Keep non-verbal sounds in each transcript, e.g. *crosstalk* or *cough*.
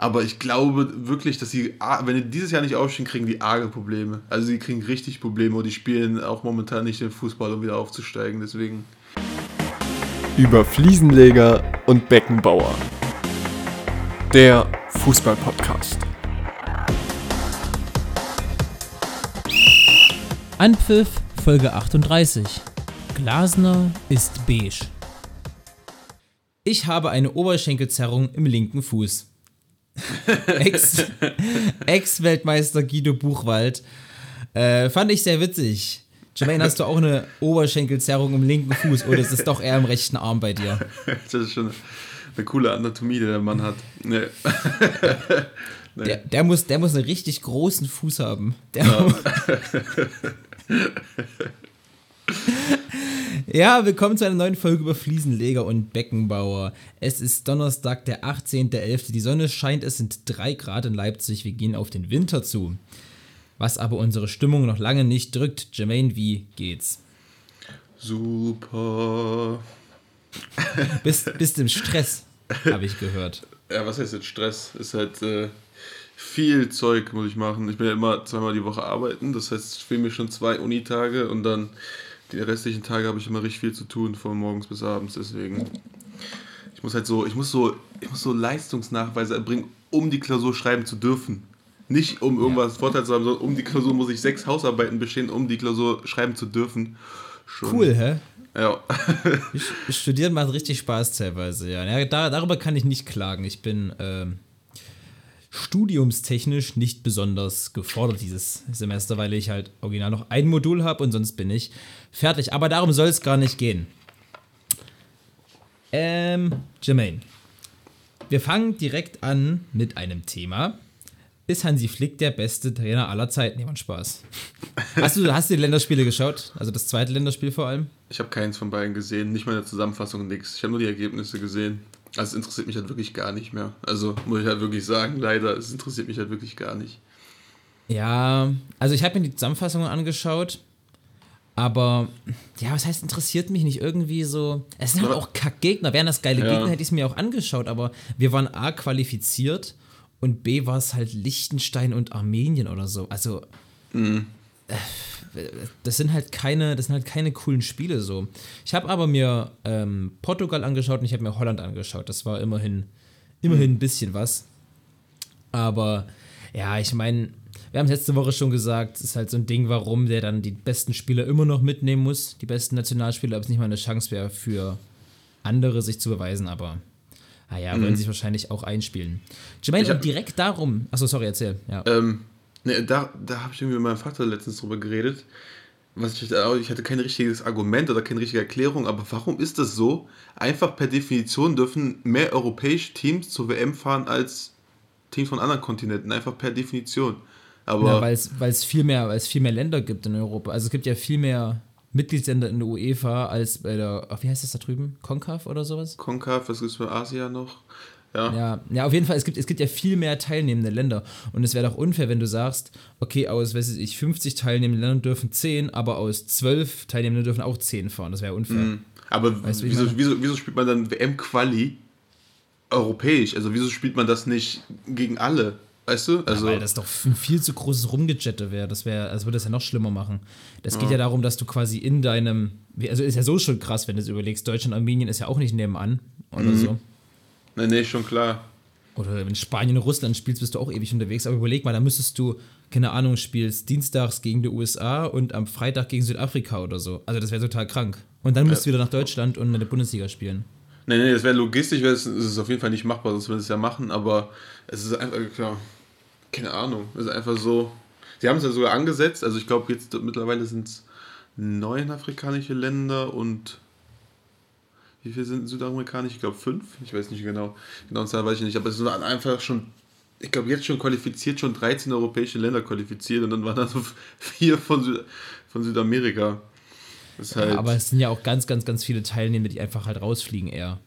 Aber ich glaube wirklich, dass sie, wenn die dieses Jahr nicht aufstehen, kriegen die arge Probleme. Also sie kriegen richtig Probleme und die spielen auch momentan nicht den Fußball, um wieder aufzusteigen. Deswegen. Über Fliesenleger und Beckenbauer. Der Fußball-Podcast. Anpfiff Folge 38. Glasner ist beige. Ich habe eine Oberschenkelzerrung im linken Fuß. *laughs* Ex-Weltmeister Ex Guido Buchwald. Äh, fand ich sehr witzig. Jermaine, hast du auch eine Oberschenkelzerrung im linken Fuß oder ist es doch eher im rechten Arm bei dir? Das ist schon eine coole Anatomie, die der Mann hat. Nee. nee. *laughs* Der, der, muss, der muss einen richtig großen Fuß haben. Der ja. *laughs* Ja, willkommen zu einer neuen Folge über Fliesenleger und Beckenbauer. Es ist Donnerstag, der 18.11. Die Sonne scheint, es sind 3 Grad in Leipzig. Wir gehen auf den Winter zu. Was aber unsere Stimmung noch lange nicht drückt. Jermaine, wie geht's? Super. *laughs* bist, bist im Stress, habe ich gehört. Ja, was heißt jetzt Stress? Ist halt äh, viel Zeug, muss ich machen. Ich bin ja immer zweimal die Woche arbeiten. Das heißt, ich fehlen mir schon zwei Unitage und dann die restlichen Tage habe ich immer richtig viel zu tun, von morgens bis abends, deswegen. Ich muss halt so, ich muss so, ich muss so Leistungsnachweise erbringen, um die Klausur schreiben zu dürfen. Nicht um irgendwas ja. Vorteil zu haben, sondern um die Klausur muss ich sechs Hausarbeiten bestehen, um die Klausur schreiben zu dürfen. Schon. Cool, hä? Ja. Studieren macht richtig Spaß teilweise, ja. ja da, darüber kann ich nicht klagen. Ich bin ähm, studiumstechnisch nicht besonders gefordert dieses Semester, weil ich halt original noch ein Modul habe und sonst bin ich fertig. Aber darum soll es gar nicht gehen. Ähm, Jermaine. Wir fangen direkt an mit einem Thema. Ist Hansi Flick der beste Trainer aller Zeiten? Jemand Spaß. Hast du, hast du die Länderspiele geschaut? Also das zweite Länderspiel vor allem? Ich habe keins von beiden gesehen, nicht mal eine Zusammenfassung, nichts. Ich habe nur die Ergebnisse gesehen. Also es interessiert mich halt wirklich gar nicht mehr. Also muss ich halt wirklich sagen, leider, es interessiert mich halt wirklich gar nicht. Ja, also ich habe mir die Zusammenfassungen angeschaut, aber ja, was heißt interessiert mich nicht irgendwie so? Es sind halt auch Kackgegner. Wären das geile ja. Gegner, hätte ich es mir auch angeschaut, aber wir waren A qualifiziert und B war es halt Liechtenstein und Armenien oder so. Also mhm. äh, das sind halt keine, das sind halt keine coolen Spiele so. Ich habe aber mir ähm, Portugal angeschaut und ich habe mir Holland angeschaut. Das war immerhin, immerhin ein bisschen was. Aber ja, ich meine, wir haben es letzte Woche schon gesagt, es ist halt so ein Ding, warum der dann die besten Spieler immer noch mitnehmen muss, die besten Nationalspieler, ob es nicht mal eine Chance wäre für andere sich zu beweisen, aber naja, mhm. wollen sich wahrscheinlich auch einspielen. Jermaine, und direkt darum, achso, sorry, erzähl. Ja. Ähm, Ne, da, da habe ich irgendwie mit meinem Vater letztens drüber geredet. Was ich, ich hatte kein richtiges Argument oder keine richtige Erklärung, aber warum ist das so? Einfach per Definition dürfen mehr europäische Teams zur WM fahren als Teams von anderen Kontinenten, einfach per Definition. Aber ja, weil es viel mehr, viel mehr Länder gibt in Europa. Also es gibt ja viel mehr Mitgliedsländer in der UEFA als bei der, wie heißt das da drüben? CONCAF oder sowas? CONCAF, was gibt es für Asia noch? Ja. ja. ja, auf jeden Fall, es gibt, es gibt ja viel mehr teilnehmende Länder. Und es wäre doch unfair, wenn du sagst, okay, aus, weiß ich, 50 teilnehmenden Ländern dürfen 10, aber aus 12 teilnehmenden dürfen auch 10 fahren. Das wäre unfair. Mhm. Aber weißt wieso, wieso, wieso spielt man dann WM-Quali europäisch? Also wieso spielt man das nicht gegen alle? Weißt du? Also ja, weil das doch ein viel zu großes Rumgejette wäre. Das wäre, das würde das ja noch schlimmer machen. Das ja. geht ja darum, dass du quasi in deinem, also ist ja so schon krass, wenn du es überlegst, Deutschland, Armenien ist ja auch nicht nebenan oder mhm. so. Nee, nee, schon klar. Oder wenn Spanien und Russland spielst, bist du auch ewig unterwegs. Aber überleg mal, da müsstest du, keine Ahnung, spielst dienstags gegen die USA und am Freitag gegen Südafrika oder so. Also das wäre total krank. Und dann musst ja. du wieder nach Deutschland und in der Bundesliga spielen. Nee, nee, das wäre logistisch, wäre es auf jeden Fall nicht machbar, sonst würden sie es ja machen, aber es ist einfach, klar, keine Ahnung, es ist einfach so. Sie haben es ja sogar angesetzt, also ich glaube jetzt mittlerweile sind es neun afrikanische Länder und wie viele sind südamerikanisch? Ich glaube fünf. Ich weiß nicht genau. Genau, Zahl weiß ich nicht. Aber es sind einfach schon, ich glaube jetzt schon qualifiziert, schon 13 europäische Länder qualifiziert und dann waren da so vier von, Süd von Südamerika. Halt ja, aber es sind ja auch ganz, ganz, ganz viele Teilnehmer, die einfach halt rausfliegen eher.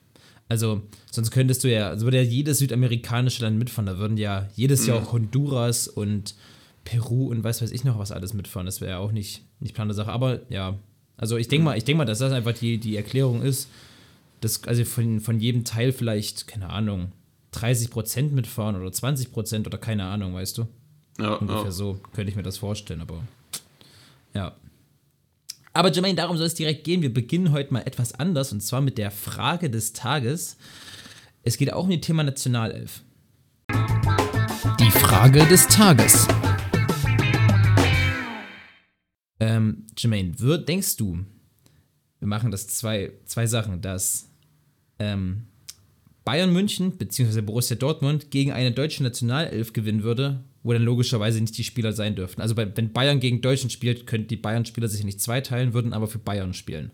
Also, sonst könntest du ja, also würde ja jedes südamerikanische Land mitfahren. Da würden ja jedes Jahr mhm. auch Honduras und Peru und weiß weiß ich noch was alles mitfahren. Das wäre ja auch nicht, nicht Plan der Sache. Aber ja, also ich denke mhm. mal, ich denke mal, dass das einfach die, die Erklärung ist, das, also von, von jedem Teil vielleicht, keine Ahnung, 30% mitfahren oder 20% oder keine Ahnung, weißt du? Ja, Ungefähr ja. so könnte ich mir das vorstellen, aber ja. Aber Jermaine, darum soll es direkt gehen. Wir beginnen heute mal etwas anders und zwar mit der Frage des Tages. Es geht auch um das Thema Nationalelf. Die Frage des Tages. Ähm, Jermaine, wird, denkst du, wir machen das zwei, zwei Sachen, dass ähm, Bayern München bzw. Borussia Dortmund gegen eine deutsche Nationalelf gewinnen würde, wo dann logischerweise nicht die Spieler sein dürften. Also bei, wenn Bayern gegen Deutschland spielt, könnten die Bayern-Spieler sich nicht zweiteilen, würden aber für Bayern spielen.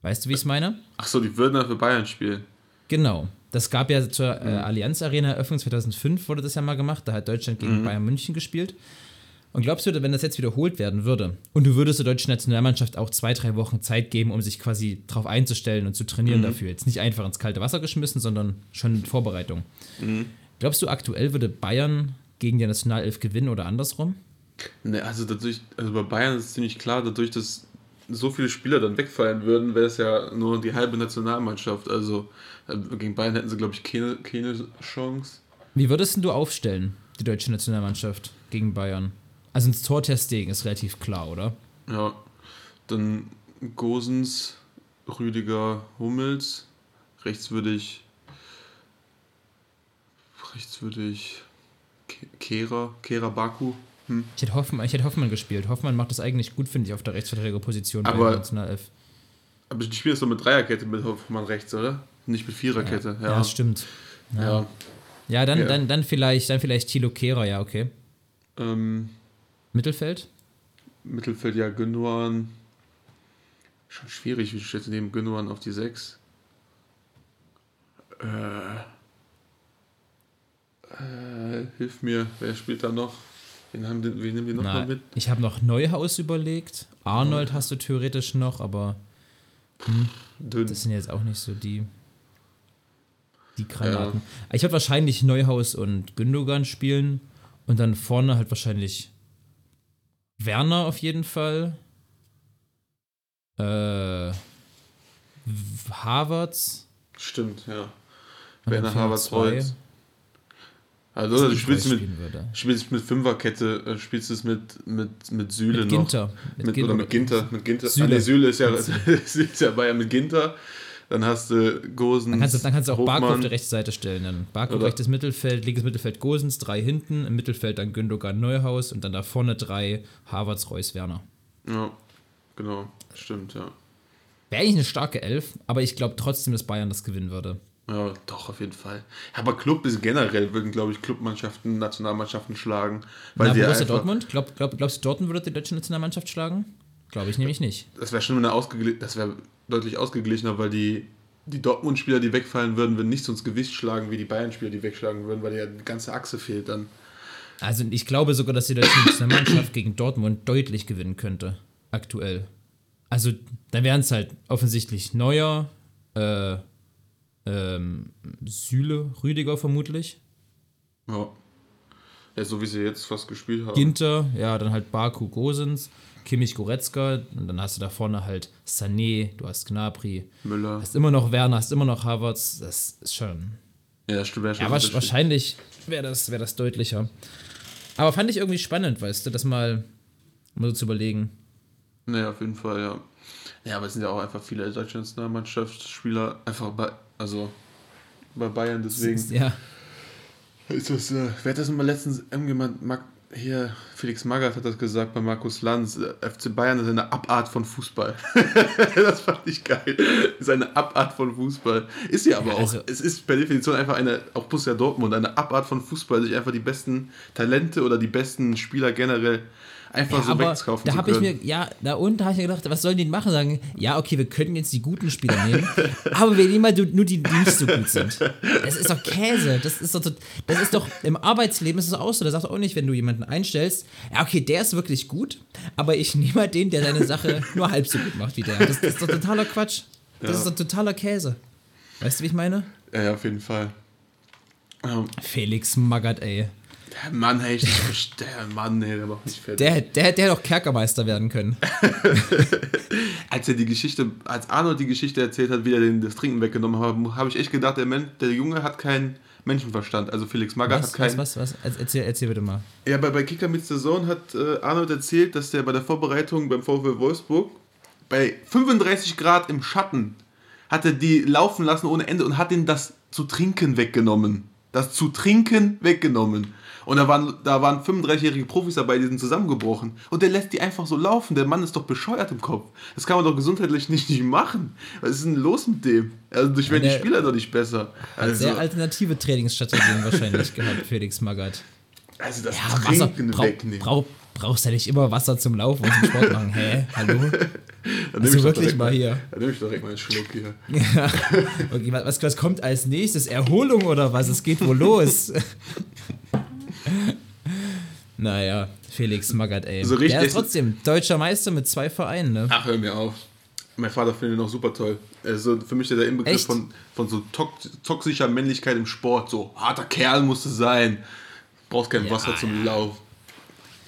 Weißt du, wie ich es meine? Ach so, die würden dann für Bayern spielen. Genau. Das gab ja zur äh, Allianz Arena Eröffnung 2005 wurde das ja mal gemacht. Da hat Deutschland gegen Bayern München gespielt. Und glaubst du, wenn das jetzt wiederholt werden würde und du würdest der deutschen Nationalmannschaft auch zwei, drei Wochen Zeit geben, um sich quasi darauf einzustellen und zu trainieren dafür, jetzt nicht einfach ins kalte Wasser geschmissen, sondern schon in Vorbereitung. Glaubst du, aktuell würde Bayern gegen die Nationalelf gewinnen oder andersrum? Ne, also dadurch, also bei Bayern ist es ziemlich klar, dadurch, dass so viele Spieler dann wegfallen würden, wäre es ja nur die halbe Nationalmannschaft. Also äh, gegen Bayern hätten sie, glaube ich, keine, keine Chance. Wie würdest denn du aufstellen, die deutsche Nationalmannschaft gegen Bayern? Also ins Tortesting ist relativ klar, oder? Ja, dann Gosens, Rüdiger, Hummels. Rechts würde ich. Rechts würde ich. Ke- Kehrer, Kehrer Baku. Hm. Ich hätte, Hoffmann, ich hätte Hoffmann gespielt. Hoffmann macht das eigentlich gut, finde ich, auf der Rechtsverteidigerposition bei Aber- der Nationalelf. Aber die spielen jetzt doch mit Dreierkette mit Hoffmann rechts, oder? Nicht mit Viererkette. Ja, Ja, das stimmt. ja. Ja, ja dann, Ja. Dann, dann vielleicht, dann vielleicht Thilo Kehrer, ja, okay. Ähm, Mittelfeld? Mittelfeld, ja, Gündogan. Schon schwierig, wie du neben Gündogan auf die 6? Äh, äh, hilf mir, wer spielt da noch? Wen, haben wen nehmen wir noch mal mit? ich habe noch Neuhaus überlegt. Arnold hast du theoretisch noch, aber Dünn. das sind jetzt auch nicht so die, die Granaten. Ich würde wahrscheinlich Neuhaus und Gündogan spielen und dann vorne halt wahrscheinlich Werner auf jeden Fall. Äh, Havertz. Stimmt, ja. Und Werner Reus. Also, du spielst mit, spielst mit Fünferkette, äh, spielst es mit, mit, mit Süle Mit noch. Ginter. Mit, oder mit Ginter. Mit Ginter. Süle. Ah, nee, Süle ist ja, *laughs* ist ja Bayern mit Ginter. Dann hast du Gosens. Dann kannst, du, dann kannst du auch Barco auf Hofmann. die rechte Seite stellen. Dann Barco Oder- rechtes Mittelfeld, linkes Mittelfeld Gosens, drei hinten, im Mittelfeld dann Gündogan Neuhaus und dann da vorne drei Havertz, Reus, Werner. Ja, genau. Stimmt, ja. Wäre eigentlich eine starke Elf, aber ich glaube trotzdem, dass Bayern das gewinnen würde. Ja, doch, auf jeden Fall. Aber Club ist generell, würden, glaube ich, Clubmannschaften, Nationalmannschaften schlagen. Weil Na, sie Borussia Dortmund? Glaub, glaub, glaubst du, Dortmund würde die deutsche Nationalmannschaft schlagen? Glaube ich nämlich nicht. Das wäre schon eine ausgegli das wäre deutlich ausgeglichener, weil die, die Dortmund-Spieler, die wegfallen würden, würden nicht so ins Gewicht schlagen wie die Bayern-Spieler, die wegschlagen würden, weil ja die ganze Achse fehlt dann. Also ich glaube sogar, dass die deutsche Nationalmannschaft gegen Dortmund deutlich gewinnen könnte. Aktuell. Also dann wären es halt offensichtlich Neuer, äh, ähm, Süle, Rüdiger vermutlich. Ja. Ja, so wie sie jetzt fast gespielt haben. Ginter, ja, dann halt Baku Gosens, Kimmich Goretzka und dann hast du da vorne halt Sané, du hast Gnabry, Müller. hast immer noch Werner, hast immer noch Havertz, das ist schon. Ja, stimmt. Ja, wasch- Unterschied. wahrscheinlich wäre das, wär das deutlicher. Aber fand ich irgendwie spannend, weißt du, das mal, mal so zu überlegen. Nee, auf jeden Fall, ja. Ja, aber es sind ja auch einfach viele deutsche Nationalmannschaftsspieler einfach bei, also bei Bayern, deswegen. Ja, Ist das, äh, wer hat das immer letztens irgendjemand, Mag, hier, Felix Magath hat das gesagt bei Markus Lanz, äh, FC Bayern ist eine Abart von Fußball. *laughs* das fand ich geil. Ist eine Abart von Fußball. Ist sie aber Ja, auch. also- es ist per Definition einfach eine, auch Borussia Dortmund, eine Abart von Fußball, sich einfach die besten Talente oder die besten Spieler generell einfach ja so wegkaufen da habe ich mir, ja, da unten habe ich mir gedacht, was sollen die machen? Sagen, ja, okay, wir können jetzt die guten Spieler nehmen, *laughs* aber wir nehmen mal nur die, die nicht so gut sind. Das ist doch Käse. Das ist doch, das ist doch im Arbeitsleben ist es auch so. Da sagst du auch nicht, wenn du jemanden einstellst, ja, okay, der ist wirklich gut, aber ich nehme mal den, der seine Sache *laughs* nur halb so gut macht wie der. Das, das ist doch totaler Quatsch. Das Ja. ist doch totaler Käse. Weißt du, wie ich meine? Ja, ja, auf jeden Fall. Ähm, Felix Magath, ey. Der Mann, ich nicht verstehe. Der Mann, hey, der macht mich fertig. Der, der, der hätte auch Kerkermeister werden können. *laughs* als er die Geschichte, als Arnold die Geschichte erzählt hat, wie er den das Trinken weggenommen hat, habe ich echt gedacht, der, Mensch, der Junge hat kein Menschenverstand. Also Felix Magath was, hat keinen. Was, was, was? Erzähl, erzähl bitte mal. Ja, bei, bei Kicker mit Zone hat äh, Arnold erzählt, dass der bei der Vorbereitung beim VfL Wolfsburg bei 35 Grad im Schatten hat er die laufen lassen ohne Ende und hat ihnen das zu trinken weggenommen. Das zu trinken weggenommen. Und da waren, da waren 35-jährige Profis dabei, die sind zusammengebrochen. Und der lässt die einfach so laufen. Der Mann ist doch bescheuert im Kopf. Das kann man doch gesundheitlich nicht, nicht machen. Was ist denn los mit dem? Also durch werden die Spieler doch nicht besser. Hat Also, sehr alternative Trainingsstrategien wahrscheinlich gehabt, Felix Magath. also das Ja, Wasser, Trinken brau, wegnehmen. brau, brauchst ja nicht immer Wasser zum Laufen und zum Sport machen. Hä? Hallo? *laughs* Dann Also wirklich mal hier. Dann nehme ich doch direkt mal einen Schluck hier. Okay, was, was kommt als nächstes? Erholung oder was? Es geht wohl los. *laughs* *laughs* naja, Felix Magath, ey. So richtig- Der ist trotzdem deutscher Meister mit zwei Vereinen, ne? Ach, hör mir auf. Mein Vater findet ihn auch super toll. Er ist so für mich der Inbegriff Echt? von, von so tox toxischer Männlichkeit im Sport. So harter Kerl musst du sein. Brauchst kein Ja, Wasser zum Lauf.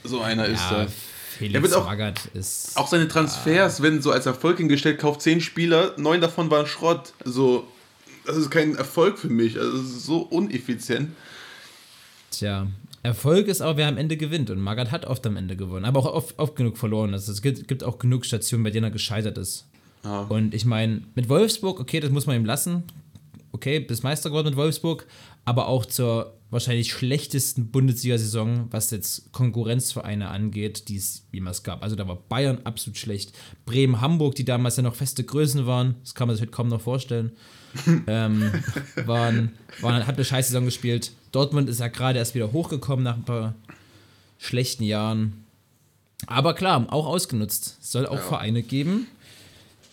So einer ist Ja, er. Felix Er wird auch- Magath ist. Auch seine Transfers werden so als Erfolg hingestellt, kauft zehn Spieler, neun davon waren Schrott. So, das ist kein Erfolg für mich. Also, das ist so uneffizient. Tja, Erfolg ist auch, wer am Ende gewinnt. Und Magath hat oft am Ende gewonnen, aber auch oft, oft genug verloren. Also es gibt, gibt auch genug Stationen, bei denen er gescheitert ist. Ja. Und ich meine, mit Wolfsburg, okay, das muss man ihm lassen. Okay, bis Meister geworden mit Wolfsburg, aber auch zur wahrscheinlich schlechtesten Bundesliga-Saison, was jetzt Konkurrenzvereine angeht, die es jemals gab. Also da war Bayern absolut schlecht. Bremen, Hamburg, die damals ja noch feste Größen waren, das kann man sich heute kaum noch vorstellen, *laughs* ähm, waren, waren, hat eine scheiß Saison gespielt. Dortmund ist ja gerade erst wieder hochgekommen nach ein paar schlechten Jahren. Aber klar, auch ausgenutzt. Es soll auch Vereine geben,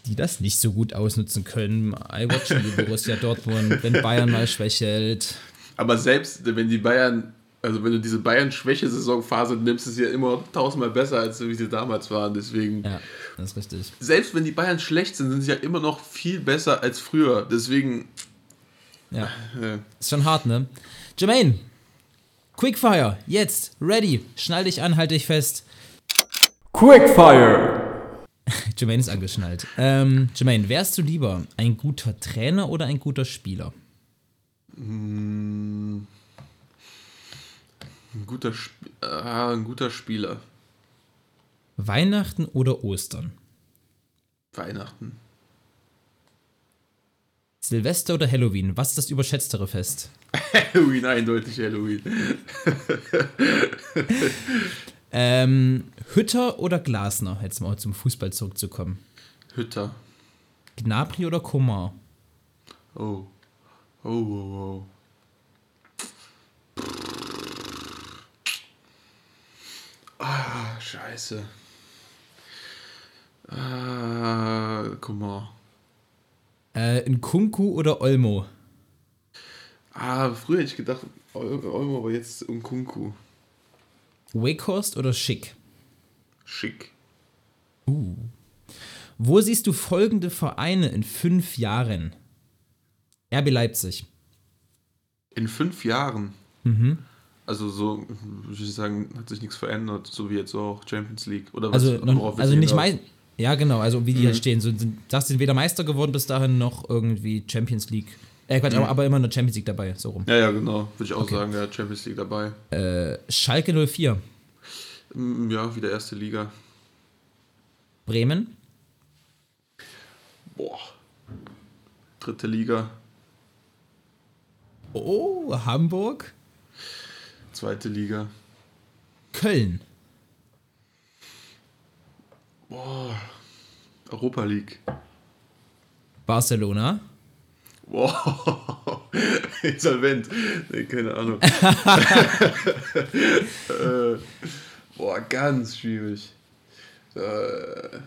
die das nicht so gut ausnutzen können. I watch die Borussia Dortmund, wenn Bayern mal schwächelt. Aber selbst wenn die Bayern, also wenn du diese Bayern-Schwäche-Saisonphase nimmst, ist es ja immer tausendmal besser, als wie sie damals waren. Deswegen, Ja, das ist richtig. selbst wenn die Bayern schlecht sind, sind sie ja immer noch viel besser als früher. Deswegen, Ja, äh, ist schon hart, ne? Jermaine, Quickfire, jetzt, ready, schnall dich an, halt dich fest. Quickfire. *laughs* Jermaine ist angeschnallt. Ähm, Jermaine, wärst du lieber ein guter Trainer oder ein guter Spieler? ein guter, Sp ah, ein guter Spieler. Weihnachten oder Ostern? Weihnachten. Silvester oder Halloween? Was ist das überschätztere Fest? *laughs* Halloween, eindeutig Halloween. *laughs* Ähm, Hütter oder Glasner? Jetzt mal zum Fußball zurückzukommen. Hütter. Gnabry oder Komar? Oh. Oh, oh, oh. Ah, scheiße. Ah, mal. Äh, Nkunku oder Olmo? Ah, früher hätte ich gedacht, Ol- Olmo, aber jetzt Unkunku. Wakehorst oder Schick? Schick. Wo siehst du folgende Vereine in fünf Jahren? RB Leipzig. In fünf Jahren. Also so, würde ich sagen, hat sich nichts verändert, so wie jetzt auch Champions League. Oder was, Also, noch, also nicht mein. Ja, genau, also wie die halt stehen. So, du, sind weder Meister geworden bis dahin noch irgendwie Champions League. Äh, Quatsch, aber, aber immer eine Champions League dabei, so rum. Ja, ja, genau. Würde ich auch sagen, ja, Champions League dabei. Äh, Schalke 04. Mm, Ja, wieder erste Liga. Bremen. Boah. Dritte Liga, Oh, Hamburg. zweite Liga. Köln. Boah. Europa League. Barcelona. Boah. *laughs* Insolvent. Nee, keine Ahnung. *laughs* äh, boah, ganz schwierig. Äh,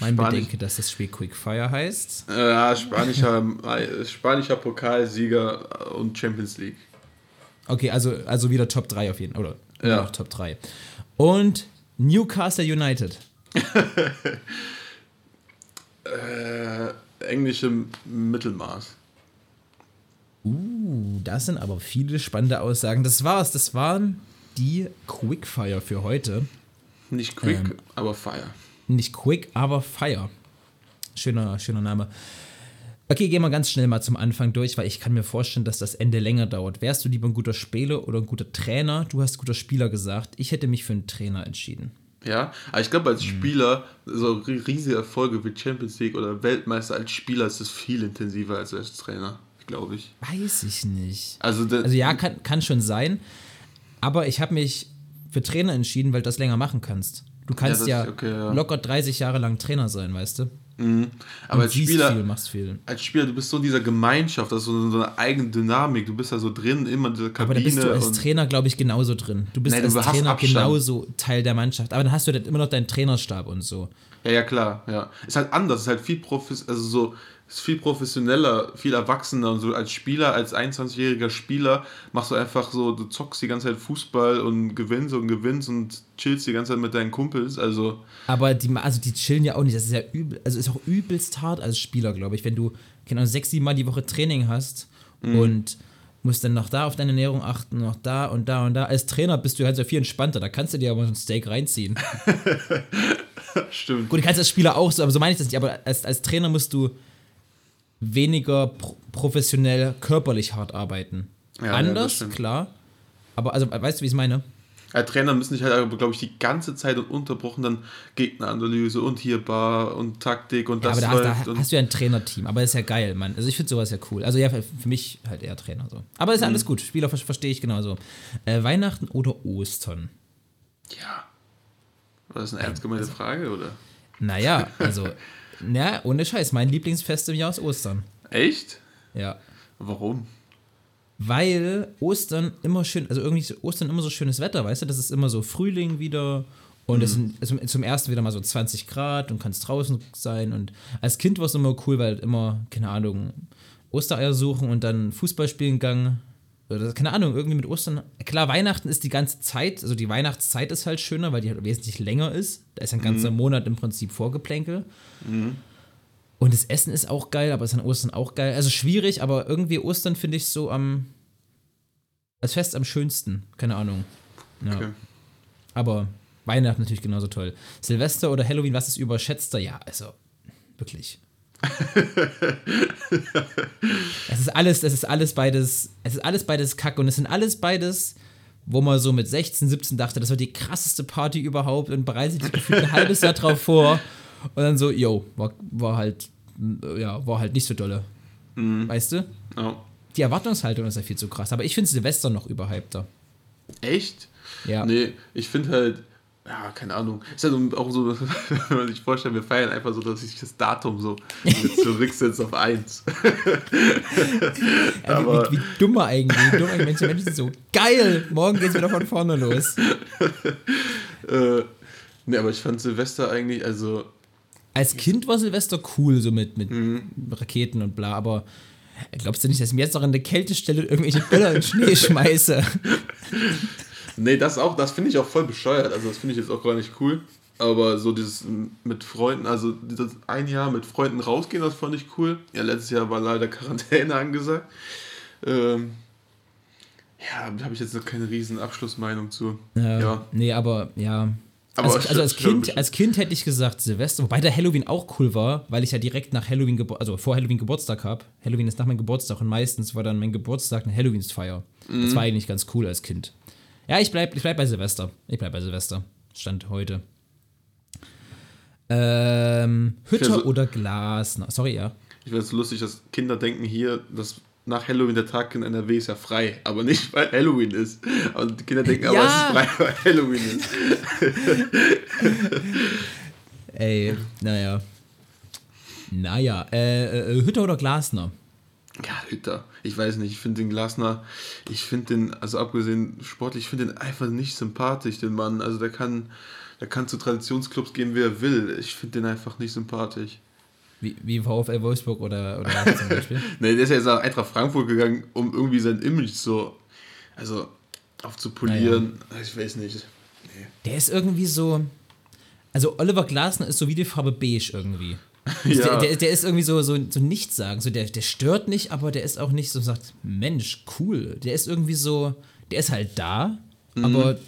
Mein Spanisch. Bedenke, dass das Spiel Quickfire heißt. Ja, spanischer, äh, spanischer Pokalsieger und Champions League. Okay, also, also wieder Top 3 auf jeden Fall. Oder Ja. Top 3. Und Newcastle United. Äh, englische Mittelmaß. Uh, das sind aber viele spannende Aussagen. Das war's. Das waren die Quickfire für heute. Nicht quick, Ähm. aber fire. Nicht quick, aber fire. schöner, schöner Name. Okay, gehen wir ganz schnell mal zum Anfang durch, weil ich kann mir vorstellen, dass das Ende länger dauert. Wärst du lieber ein guter Spieler oder ein guter Trainer? Du hast guter Spieler gesagt. Ich hätte mich für einen Trainer entschieden. Ja, aber ich glaube, als mhm. Spieler, so riesige Erfolge wie Champions League oder Weltmeister als Spieler ist es viel intensiver als als Trainer, glaube ich. Weiß ich nicht. Also, also ja, kann, kann schon sein. Aber ich habe mich für Trainer entschieden, weil du das länger machen kannst. Du kannst ja, ja, okay, ja, locker 30 Jahre lang Trainer sein, weißt du? Mhm. Aber als Spieler, viel, machst viel. als Spieler, du bist so in dieser Gemeinschaft, das ist so, so eine eigene Dynamik, du bist da so drin, immer in dieser Kabine. Aber da bist du als Trainer, glaube ich, genauso drin. Du bist nee, als du Trainer genauso Teil der Mannschaft. Aber dann hast du dann immer noch deinen Trainerstab und so. Ja, ja, klar, ja. Ist halt anders, ist halt viel profis also so ist viel professioneller, viel erwachsener und so als Spieler, als 21-jähriger Spieler machst du einfach so, du zockst die ganze Zeit Fußball und gewinnst und gewinnst und chillst die ganze Zeit mit deinen Kumpels, also. Aber die, also die chillen ja auch nicht, das ist ja übel, also ist auch übelst hart als Spieler, glaube ich, wenn du, genau, sechs, sieben Mal die Woche Training hast mhm. und musst dann noch da auf deine Ernährung achten, noch da und da und da. Als Trainer bist du halt so viel entspannter, da kannst du dir aber so ein Steak reinziehen. *laughs* Stimmt. Gut, du kannst als Spieler auch so, aber so meine ich das nicht, aber als, als Trainer musst du weniger pro professionell körperlich hart arbeiten. Ja, Anders, ja, klar. Aber also, weißt du, wie ich es meine? Als Trainer müssen sich halt, glaube ich, die ganze Zeit unterbrochen dann Gegneranalyse und hier Bar und Taktik und ja, das. Aber da, hast, da hast du ja ein Trainerteam, aber das ist ja geil, Mann. Also ich finde sowas ja cool. Also ja, für, mich halt eher Trainer so. Aber ist ja mhm. alles gut. Spieler verstehe ich genauso. Äh, Weihnachten oder Ostern? Ja. War das eine ernst gemeinte also, Frage, oder? Naja, also *laughs* Na, ohne Scheiß. Mein Lieblingsfest im Jahr ist Ostern. Echt? Ja. Warum? Weil Ostern immer schön, also irgendwie ist Ostern immer so schönes Wetter, weißt du? Das ist immer so Frühling wieder und es mhm. sind also zum ersten wieder mal so 20 Grad und kannst draußen sein. Und als Kind war es immer cool, weil immer, keine Ahnung, Ostereier suchen und dann Fußball spielen gegangen. Oder, keine Ahnung, irgendwie mit Ostern. Klar, Weihnachten ist die ganze Zeit, also die Weihnachtszeit ist halt schöner, weil die halt wesentlich länger ist. Da ist ein ganzer mhm. Monat im Prinzip Vorgeplänkel. Mhm. Und das Essen ist auch geil, aber es ist an Ostern auch geil. Also schwierig, aber irgendwie Ostern finde ich so am. als Fest am schönsten. Keine Ahnung. Ja. Okay. Aber Weihnachten natürlich genauso toll. Silvester oder Halloween, was ist überschätzter? Ja, also wirklich. *laughs* es ist alles, es ist alles beides, es ist alles beides Kack und es sind alles beides, wo man so mit 16, 17 dachte, das war die krasseste Party überhaupt und bereitet sich gefühlt ein halbes Jahr drauf vor und dann so, yo, war, war halt, ja, war halt nicht so dolle. Mhm. Weißt du? Oh. Die Erwartungshaltung ist ja viel zu krass, aber ich finde Silvester noch überhypter. Echt? Ja. Nee, ich finde halt, ja, keine Ahnung. Ist ja halt auch so, *laughs* wenn man sich vorstellt, wir feiern einfach so, dass sich das Datum so *laughs* zurücksetzt auf 1. ja, Aber wie, wie, dummer eigentlich. Wie dumm Menschen, Menschen sind so, geil, morgen geht's wieder von vorne los. *laughs* äh, nee, aber ich fand Silvester eigentlich, also. Als Kind war Silvester cool, so mit, mit mhm. Raketen und bla, aber glaubst du nicht, dass ich mir jetzt noch an der Kältestelle irgendwelche Böller in den Schnee schmeiße? Nee, das auch, das finde ich auch voll bescheuert. Also das finde ich jetzt auch gar nicht cool. Aber so dieses mit Freunden, also dieses ein Jahr mit Freunden rausgehen, das fand ich cool. Ja, letztes Jahr war leider Quarantäne *laughs* angesagt. Ähm, ja, da habe ich jetzt noch keine riesen Abschlussmeinung zu. Ja, ja. Nee, aber ja. Aber also, also als, kind, als Kind hätte ich gesagt Silvester, wobei der Halloween auch cool war, weil ich ja direkt nach Halloween, also vor Halloween Geburtstag habe. Halloween ist nach meinem Geburtstag und meistens war dann mein Geburtstag eine Halloweensfeier. Mhm. Das war eigentlich ganz cool als Kind. Ja, ich bleib, ich bleib bei Silvester. Ich bleib bei Silvester. Stand heute. Ähm, Hütte so, oder Glas? Sorry, ja. Ich finde es so lustig, dass Kinder denken hier, dass nach Halloween der Tag in NRW ist ja frei, aber nicht weil Halloween ist. Und die Kinder denken, ja. aber es ist frei, weil Halloween ist. *laughs* Ey, naja. Naja, äh, äh, Hütter oder Glasner? Ja, Hütter. Ich weiß nicht, ich finde den Glasner, ich finde den, also abgesehen sportlich, ich finde den einfach nicht sympathisch, den Mann. Also der kann, der kann zu Traditionsclubs gehen, wie er will. Ich finde den einfach nicht sympathisch. Wie, wie VfL Wolfsburg oder, oder zum Beispiel? *laughs* nee, der ist ja jetzt nach Eintracht Frankfurt gegangen, um irgendwie sein Image so, also aufzupolieren. Naja. Ich weiß nicht. Nee. Der ist irgendwie so, also Oliver Glasner ist so wie die Farbe beige irgendwie. *laughs* Also ja. der, der, der, ist irgendwie so, so, so nichts sagen. So, der, der stört nicht, aber der ist auch nicht so, sagt, Mensch, cool. Der ist irgendwie so, der ist halt da, mhm. aber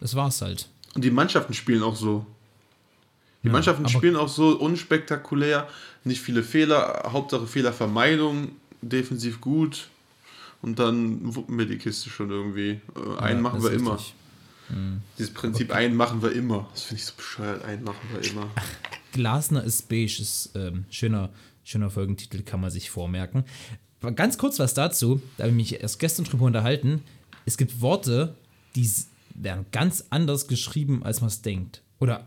das war's halt. Und die Mannschaften spielen auch so. Die ja, Mannschaften spielen auch so unspektakulär, nicht viele Fehler, Hauptsache Fehlervermeidung, defensiv gut und dann wuppen wir die Kiste schon irgendwie. Äh, einen ja, machen wir immer. Mhm. Dieses Prinzip, okay. einen machen wir immer. Das finde ich so bescheuert, einen machen wir immer. *laughs* Glasner ist beige, ist ähm, schöner, schöner Folgentitel, kann man sich vormerken. Ganz kurz was dazu, da habe ich mich erst gestern drüber unterhalten. Es gibt Worte, die werden ganz anders geschrieben, als man es denkt. Oder,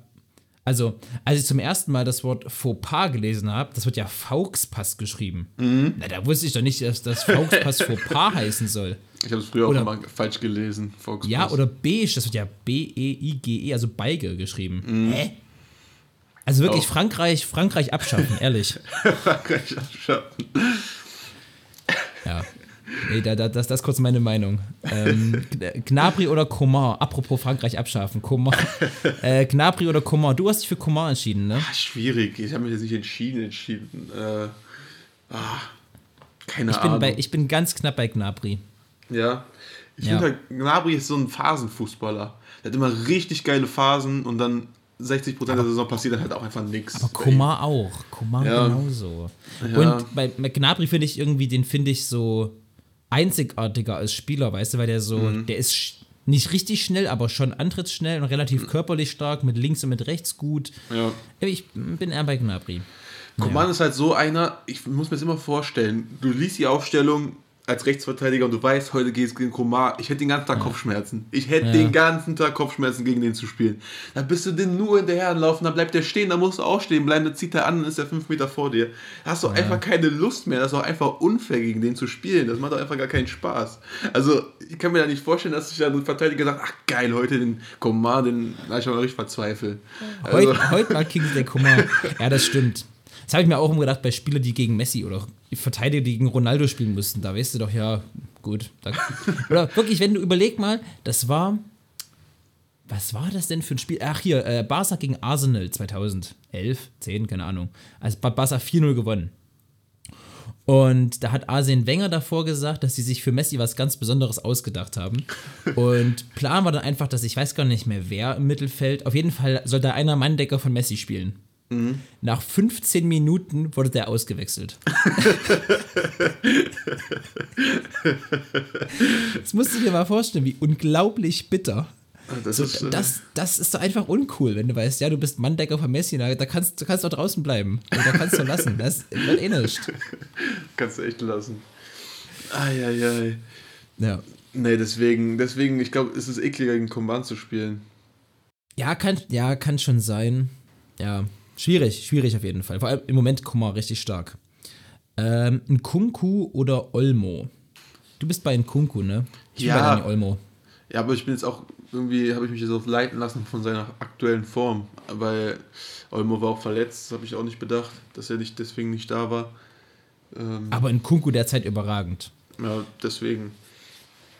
also, als ich zum ersten Mal das Wort Fauxpas gelesen habe, das wird ja Fauxpass geschrieben. Mhm. Na, da wusste ich doch nicht, dass das Fauxpass *laughs* Fauxpas heißen soll. Ich habe es früher oder, auch immer falsch gelesen. Fauxpass. Ja, oder beige, das wird ja B-E-I-G-E, -E, also Beige geschrieben. Mhm. Hä? Also wirklich oh. Frankreich, Frankreich abschaffen, *laughs* ehrlich. Frankreich abschaffen. Ja. Nee, da, da, das, das ist kurz meine Meinung. Ähm, Gnabry oder Coman? Apropos Frankreich abschaffen. Coman. *laughs* Äh, Gnabry oder Coman? Du hast dich für Coman entschieden, ne? Ach, schwierig. Ich habe mich jetzt nicht entschieden. entschieden. Äh, ah, keine ich Ahnung. Bin bei, ich bin ganz knapp bei Gnabry. Ja. Ich ja. finde, halt, Gnabry ist so ein Phasenfußballer. Der hat immer richtig geile Phasen und dann 60 Prozent der Saison passiert dann halt auch einfach nichts. Aber Komar auch. Komar ja. genauso. Ja. Und bei Gnabry finde ich irgendwie, den finde ich so einzigartiger als Spieler, weißt du, weil der so, mhm. der ist nicht richtig schnell, aber schon antrittsschnell und relativ mhm. körperlich stark, mit links und mit rechts gut. Ja. Ich bin eher bei Gnabry. Coman ja. ist halt so einer, ich muss mir das immer vorstellen, du liest die Aufstellung, als Rechtsverteidiger und du weißt, heute geht es gegen Komar, ich hätte den ganzen Tag ja. Kopfschmerzen. Ich hätte ja. den ganzen Tag Kopfschmerzen, gegen den zu spielen. Dann bist du den nur hinterherlaufen, dann bleibt der stehen, dann musst du auch stehen bleiben, dann zieht er an, dann ist er fünf Meter vor dir. Da hast du ja. einfach keine Lust mehr, das ist auch einfach unfair, gegen den zu spielen. Das macht doch einfach gar keinen Spaß. Also, ich kann mir da nicht vorstellen, dass sich dann ein Verteidiger sagt, ach geil, heute den Komar, den, na, ich mal richtig verzweifelt. Also. Heute, heute mal King der Komar. Ja, das stimmt. Das habe ich mir auch immer gedacht bei Spielern, die gegen Messi oder Verteidiger, die gegen Ronaldo spielen mussten. Da weißt du doch, ja, gut. *laughs* Oder wirklich, wenn du überleg mal, das war. Was war das denn für ein Spiel? Ach, hier, äh, Barca gegen Arsenal 2011, 10, keine Ahnung. Also Barca 4-0 gewonnen. Und da hat Arsene Wenger davor gesagt, dass sie sich für Messi was ganz Besonderes ausgedacht haben. Und Plan war dann einfach, dass ich weiß gar nicht mehr, wer im Mittelfeld. Auf jeden Fall soll da einer Manndecker von Messi spielen. Mhm. Nach 15 Minuten wurde der ausgewechselt. *laughs* das musst du dir mal vorstellen, wie unglaublich bitter. Das, so, ist, äh, das, das ist doch einfach uncool, wenn du weißt, ja, du bist Manndecker von Messi, da kannst du kannst doch draußen bleiben. Und da kannst du lassen. Das wird eh nicht. *laughs* Kannst du echt lassen. Eieiei. Ja. Nee, deswegen, deswegen, ich glaube, es ist ekliger, gegen Komban zu spielen. Ja, kann, ja, kann schon sein. Ja. Schwierig, schwierig auf jeden Fall. Vor allem im Moment Kummer richtig stark. Ähm, ein Kunku oder Olmo? Du bist bei Kunku, ne? Ich ja. bin bei Dani Olmo. Ja, aber ich bin jetzt auch irgendwie, habe ich mich jetzt auch leiten lassen von seiner aktuellen Form. Weil Olmo war auch verletzt, habe ich auch nicht bedacht, dass er nicht deswegen nicht da war. Ähm, aber in Kunku derzeit überragend. Ja, deswegen.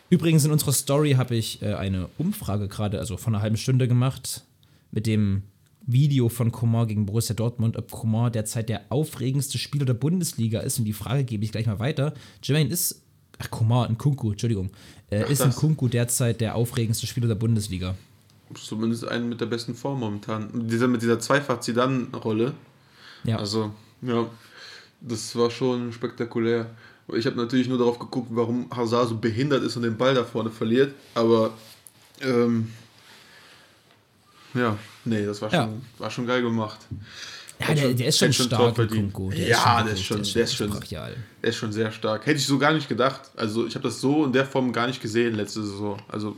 Übrigens in unserer Story habe ich äh, eine Umfrage gerade, also von einer halben Stunde gemacht, mit dem Video von Coman gegen Borussia Dortmund, ob Coman derzeit der aufregendste Spieler der Bundesliga ist. Und die Frage gebe ich gleich mal weiter. Jermaine ist, ach Coman, Kunku, Entschuldigung, äh, ach, ist ein Kunku derzeit der aufregendste Spieler der Bundesliga? Zumindest einen mit der besten Form momentan. Dieser, mit dieser Zweifach-Zidane-Rolle. Ja. Also, ja, das war schon spektakulär. Ich habe natürlich nur darauf geguckt, warum Hazard so behindert ist und den Ball da vorne verliert. Aber ähm, ja, nee, das war schon, ja. war schon geil gemacht. Ja, der, der, ist schon stark, Kunko. Der ja, der, ist schon, der, ist schon, der ist schon sehr stark. Hätte ich so gar nicht gedacht. Also ich habe das so in der Form gar nicht gesehen letzte Saison. Also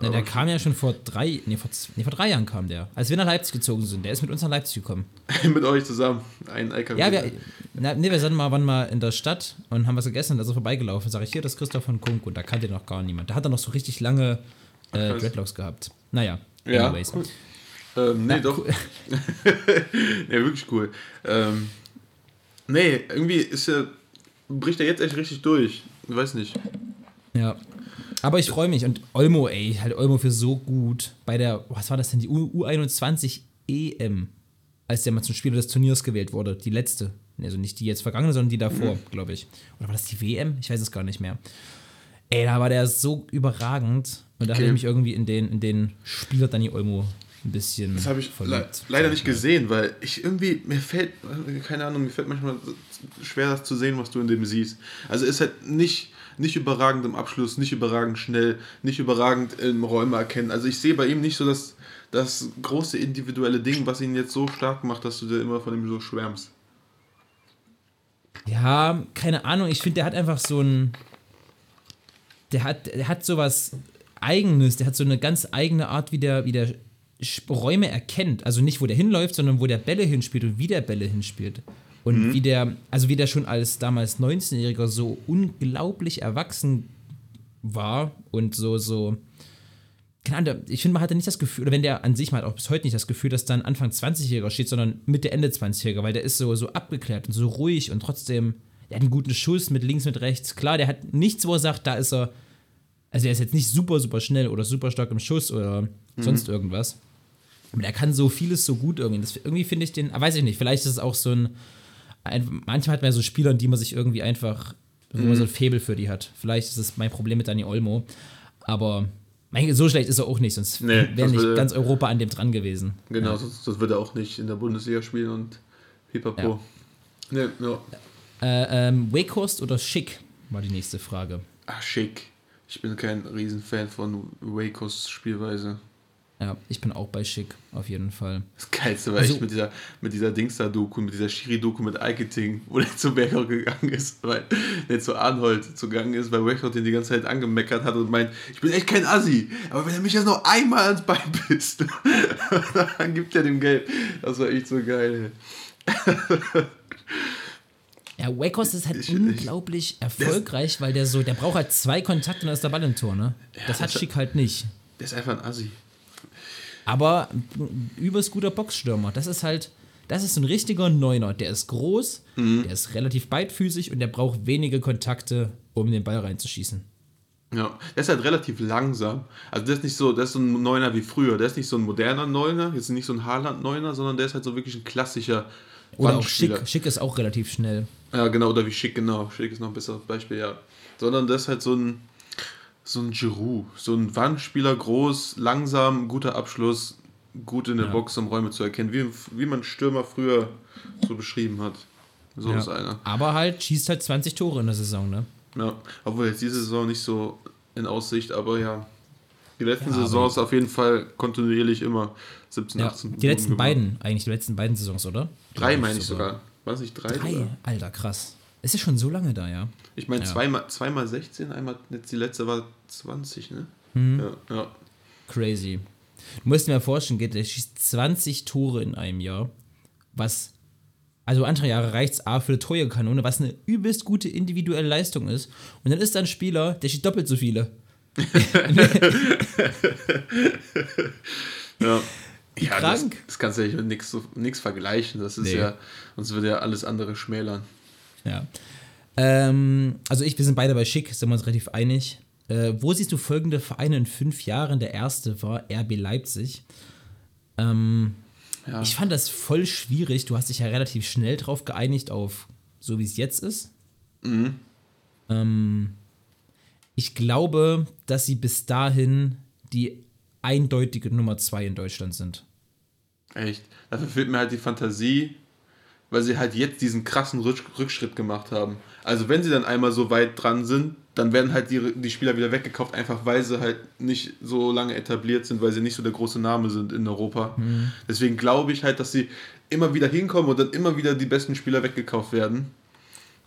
na, der kam ja schon vor drei, nee vor, nee, vor drei Jahren kam der. Als wir nach Leipzig gezogen sind. Der ist mit uns nach Leipzig gekommen. *laughs* mit euch zusammen. Ein LKW. Ja, wir, na, nee, wir sind mal, waren mal in der Stadt und haben was gegessen da ist er vorbeigelaufen. Sag ich, hier, das ist Christoph von Kunko. Und da kannte noch gar niemand. Da hat er noch so richtig lange äh, Dreadlocks gehabt. Naja. Ja, Anyways. cool. Ähm, nee, ja, doch. Cool. *laughs* nee, wirklich cool. Ähm, nee, irgendwie ist er, bricht er jetzt echt richtig durch. Ich weiß nicht. Ja. Aber ich freue mich. Und Olmo, ey, halt Olmo für so gut. Bei der, was war das denn, die U21 EM, als der mal zum Spieler des Turniers gewählt wurde. Die letzte. Also nicht die jetzt vergangene, sondern die davor, mhm. glaube ich. Oder war das die WM? Ich weiß es gar nicht mehr. Ey, da war der so überragend. Und da okay. habe ich mich irgendwie in den, in den Spieler Dani Olmo ein bisschen. Das habe ich le leider nicht gesehen, weil ich irgendwie, mir fällt, keine Ahnung, mir fällt manchmal schwer, das zu sehen, was du in dem siehst. Also ist halt nicht, nicht überragend im Abschluss, nicht überragend schnell, nicht überragend im Räume erkennen. Also ich sehe bei ihm nicht so das, das große individuelle Ding, was ihn jetzt so stark macht, dass du dir immer von ihm so schwärmst. Ja, keine Ahnung. Ich finde, der hat einfach so ein. Der hat, der hat sowas Eigenes, der hat so eine ganz eigene Art, wie der, wie der Räume erkennt. Also nicht, wo der hinläuft, sondern wo der Bälle hinspielt und wie der Bälle hinspielt. Und mhm. wie der, also wie der schon als damals 19-Jähriger so unglaublich erwachsen war und so, so. Keine Ahnung, ich finde, man hatte nicht das Gefühl, oder wenn der an sich, man hat auch bis heute nicht das Gefühl, dass dann Anfang 20-Jähriger steht, sondern Mitte, Ende 20-Jähriger, weil der ist so, so abgeklärt und so ruhig und trotzdem, der hat einen guten Schuss mit links, mit rechts. Klar, der hat nichts, wo er sagt, da ist er, also er ist jetzt nicht super, super schnell oder super stark im Schuss oder mhm. sonst irgendwas. Aber er kann so vieles so gut irgendwie. Das, irgendwie finde ich den, ah, weiß ich nicht, vielleicht ist es auch so ein, ein manchmal hat man ja so Spieler, die man sich irgendwie einfach, wo man so ein mhm. Faible für die hat. Vielleicht ist es mein Problem mit Dani Olmo. Aber so schlecht ist er auch nicht, sonst nee, wäre nicht würde, ganz Europa an dem dran gewesen. Genau, ja. sonst, sonst würde er auch nicht in der Bundesliga spielen und pipapo. Ja. Nee, ja. Äh, ähm, Wakehorst oder Schick war die nächste Frage. Ach, Schick. Ich bin kein Riesenfan von Wakos Spielweise. Ja, ich bin auch bei Schick, auf jeden Fall. Das Geilste war also, echt mit dieser, mit dieser Dings-Doku, mit dieser Shiri-Doku mit Eiketing, wo der zu Berghaus gegangen ist, weil der zu Arnold zugangen ist, weil Berghaus den die ganze Zeit angemeckert hat und meint, ich bin echt kein Assi, aber wenn er mich jetzt noch einmal ans Bein pisst, *laughs* dann gibt er dem Geld. Das war echt so geil. Ja, Wakehorse ist halt ich, unglaublich ich, erfolgreich, weil der so, der braucht halt zwei Kontakte und dann ist der Ball im Tor, ne? Ja, das hat Schick halt nicht. Der ist einfach ein Assi. Aber übelst guter Boxstürmer. Das ist halt, das ist ein richtiger Neuner. Der ist groß, mhm. der ist relativ beidfüßig und der braucht wenige Kontakte, um den Ball reinzuschießen. Ja, der ist halt relativ langsam. Also der ist nicht so, der ist so ein Neuner wie früher. Der ist nicht so ein moderner Neuner, jetzt nicht so ein Haaland-Neuner, sondern der ist halt so wirklich ein klassischer Oder auch Schick. Schick ist auch relativ schnell. Ja, genau, oder wie Schick, genau. Schick ist noch ein besseres Beispiel, ja. Sondern das ist halt so ein, so ein Giroud, so ein Wandspieler, groß, langsam, guter Abschluss, gut in der ja. Box, um Räume zu erkennen, wie, wie man Stürmer früher so beschrieben hat. So ja. ist einer. Aber halt schießt halt 20 Tore in der Saison, ne? Ja, obwohl jetzt diese Saison nicht so in Aussicht, aber ja. Die letzten ja, Saisons auf jeden Fall kontinuierlich immer 17, ja, 18. Die letzten beiden, eigentlich die letzten beiden Saisons, oder? Drei meine ich sogar. War es nicht drei? Drei? Oder? Alter, krass. Ist ja schon so lange da, ja. Ich meine, ja. zweimal, zweimal 16, einmal, jetzt die letzte war 20, ne? Mhm. Ja, ja. Crazy. Du musst dir mal vorstellen, geht, der schießt 20 Tore in einem Jahr. Was, also andere Jahre reicht es A für eine Torjägerkanone, was eine übelst gute individuelle Leistung ist. Und dann ist da ein Spieler, der schießt doppelt so viele. *laughs* ja. Wie ja, krank. Das, das, kannst du ja mit nichts vergleichen. Das ist nee. ja, uns würde ja alles andere schmälern. Ja. Ähm, also ich, wir sind beide bei Schick, sind wir uns relativ einig. Äh, wo siehst du folgende Vereine in fünf Jahren? Der erste war RB Leipzig. Ähm, ja. Ich fand das voll schwierig. Du hast dich ja relativ schnell drauf geeinigt, auf so wie es jetzt ist. Mhm. Ähm, ich glaube, dass sie bis dahin die eindeutige Nummer zwei in Deutschland sind. Echt? Dafür fehlt mir halt die Fantasie, weil sie halt jetzt diesen krassen Rückschritt gemacht haben. Also wenn sie dann einmal so weit dran sind, dann werden halt die, die Spieler wieder weggekauft, einfach weil sie halt nicht so lange etabliert sind, weil sie nicht so der große Name sind in Europa. Mhm. Deswegen glaube ich halt, dass sie immer wieder hinkommen und dann immer wieder die besten Spieler weggekauft werden.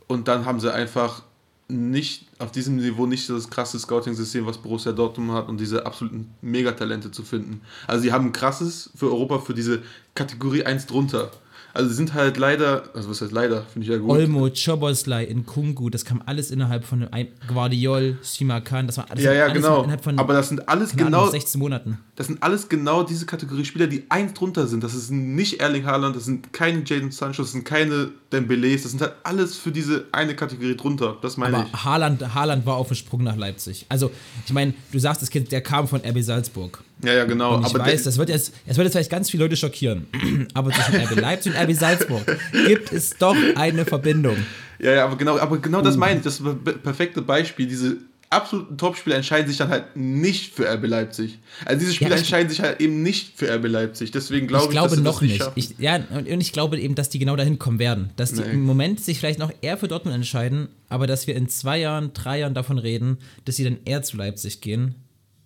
Und dann haben sie einfach nicht auf diesem Niveau nicht das krasse Scouting-System, was Borussia Dortmund hat und diese absoluten Megatalente zu finden. Also sie haben ein krasses für Europa für diese Kategorie 1 drunter. Also sie sind halt leider, also was heißt leider, finde ich ja gut. Olmo, Choboslai, Nkungu, das kam alles innerhalb von einem Guardiol, Simakan, das war alles, ja, ja, alles genau. innerhalb von Aber das sind alles genau Ahnung, 16 Monaten. Das sind alles genau diese Kategorie Spieler, die eins drunter sind. Das ist nicht Erling Haaland, das sind keine Jaden Sancho, das sind keine Dembélés, das sind halt alles für diese eine Kategorie drunter. Das meine Aber ich. Haaland, Haaland war auf dem Sprung nach Leipzig. Also, ich meine, du sagst, das Kind, der kam von RB Salzburg. Ja, ja, genau. Und ich aber weiß, das wird, jetzt, das wird jetzt vielleicht ganz viele Leute schockieren. *clears throat* aber zwischen RB Leipzig und RB Salzburg gibt es doch eine Verbindung. Ja, ja, aber genau, aber genau das meine ich. Das perfekte Beispiel. Diese absoluten Topspiele entscheiden sich dann halt nicht für RB Leipzig. Also diese Spiele ja, entscheiden sich halt eben nicht für RB Leipzig. Deswegen glaube ich, glaube dass noch das nicht. nicht. Ich, ja, und ich glaube eben, dass die genau dahin kommen werden. Dass die nee. im Moment sich vielleicht noch eher für Dortmund entscheiden, aber dass wir in zwei Jahren, drei Jahren davon reden, dass sie dann eher zu Leipzig gehen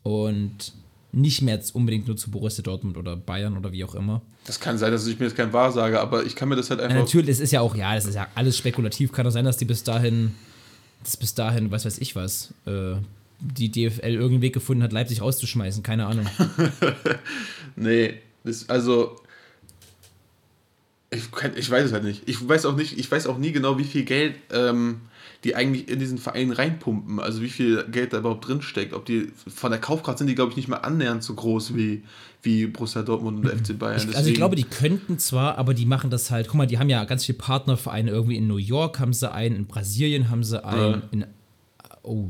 und nicht mehr jetzt unbedingt nur zu Borussia Dortmund oder Bayern oder wie auch immer. Das kann sein, dass ich mir jetzt kein Wahr sage, aber ich kann mir das halt einfach. Ja, natürlich, es ist ja auch, ja, das ist ja alles spekulativ. Kann auch sein, dass die bis dahin dass bis dahin, was weiß ich was, äh, die DFL irgendeinen Weg gefunden hat, Leipzig rauszuschmeißen. Keine Ahnung. *laughs* nee, das, also. Ich, ich weiß es halt nicht. Ich weiß auch nicht, ich weiß auch nie genau, wie viel Geld ähm, die eigentlich in diesen Verein reinpumpen. Also wie viel Geld da überhaupt drinsteckt. Ob die von der Kaufkraft sind die, glaube ich, nicht mal annähernd so groß wie, wie Borussia Dortmund und FC Bayern. Ich, also ich glaube, die könnten zwar, aber die machen das halt, guck mal, die haben ja ganz viele Partnervereine. Irgendwie in New York haben sie einen, in Brasilien haben sie einen, ja. in. Oh.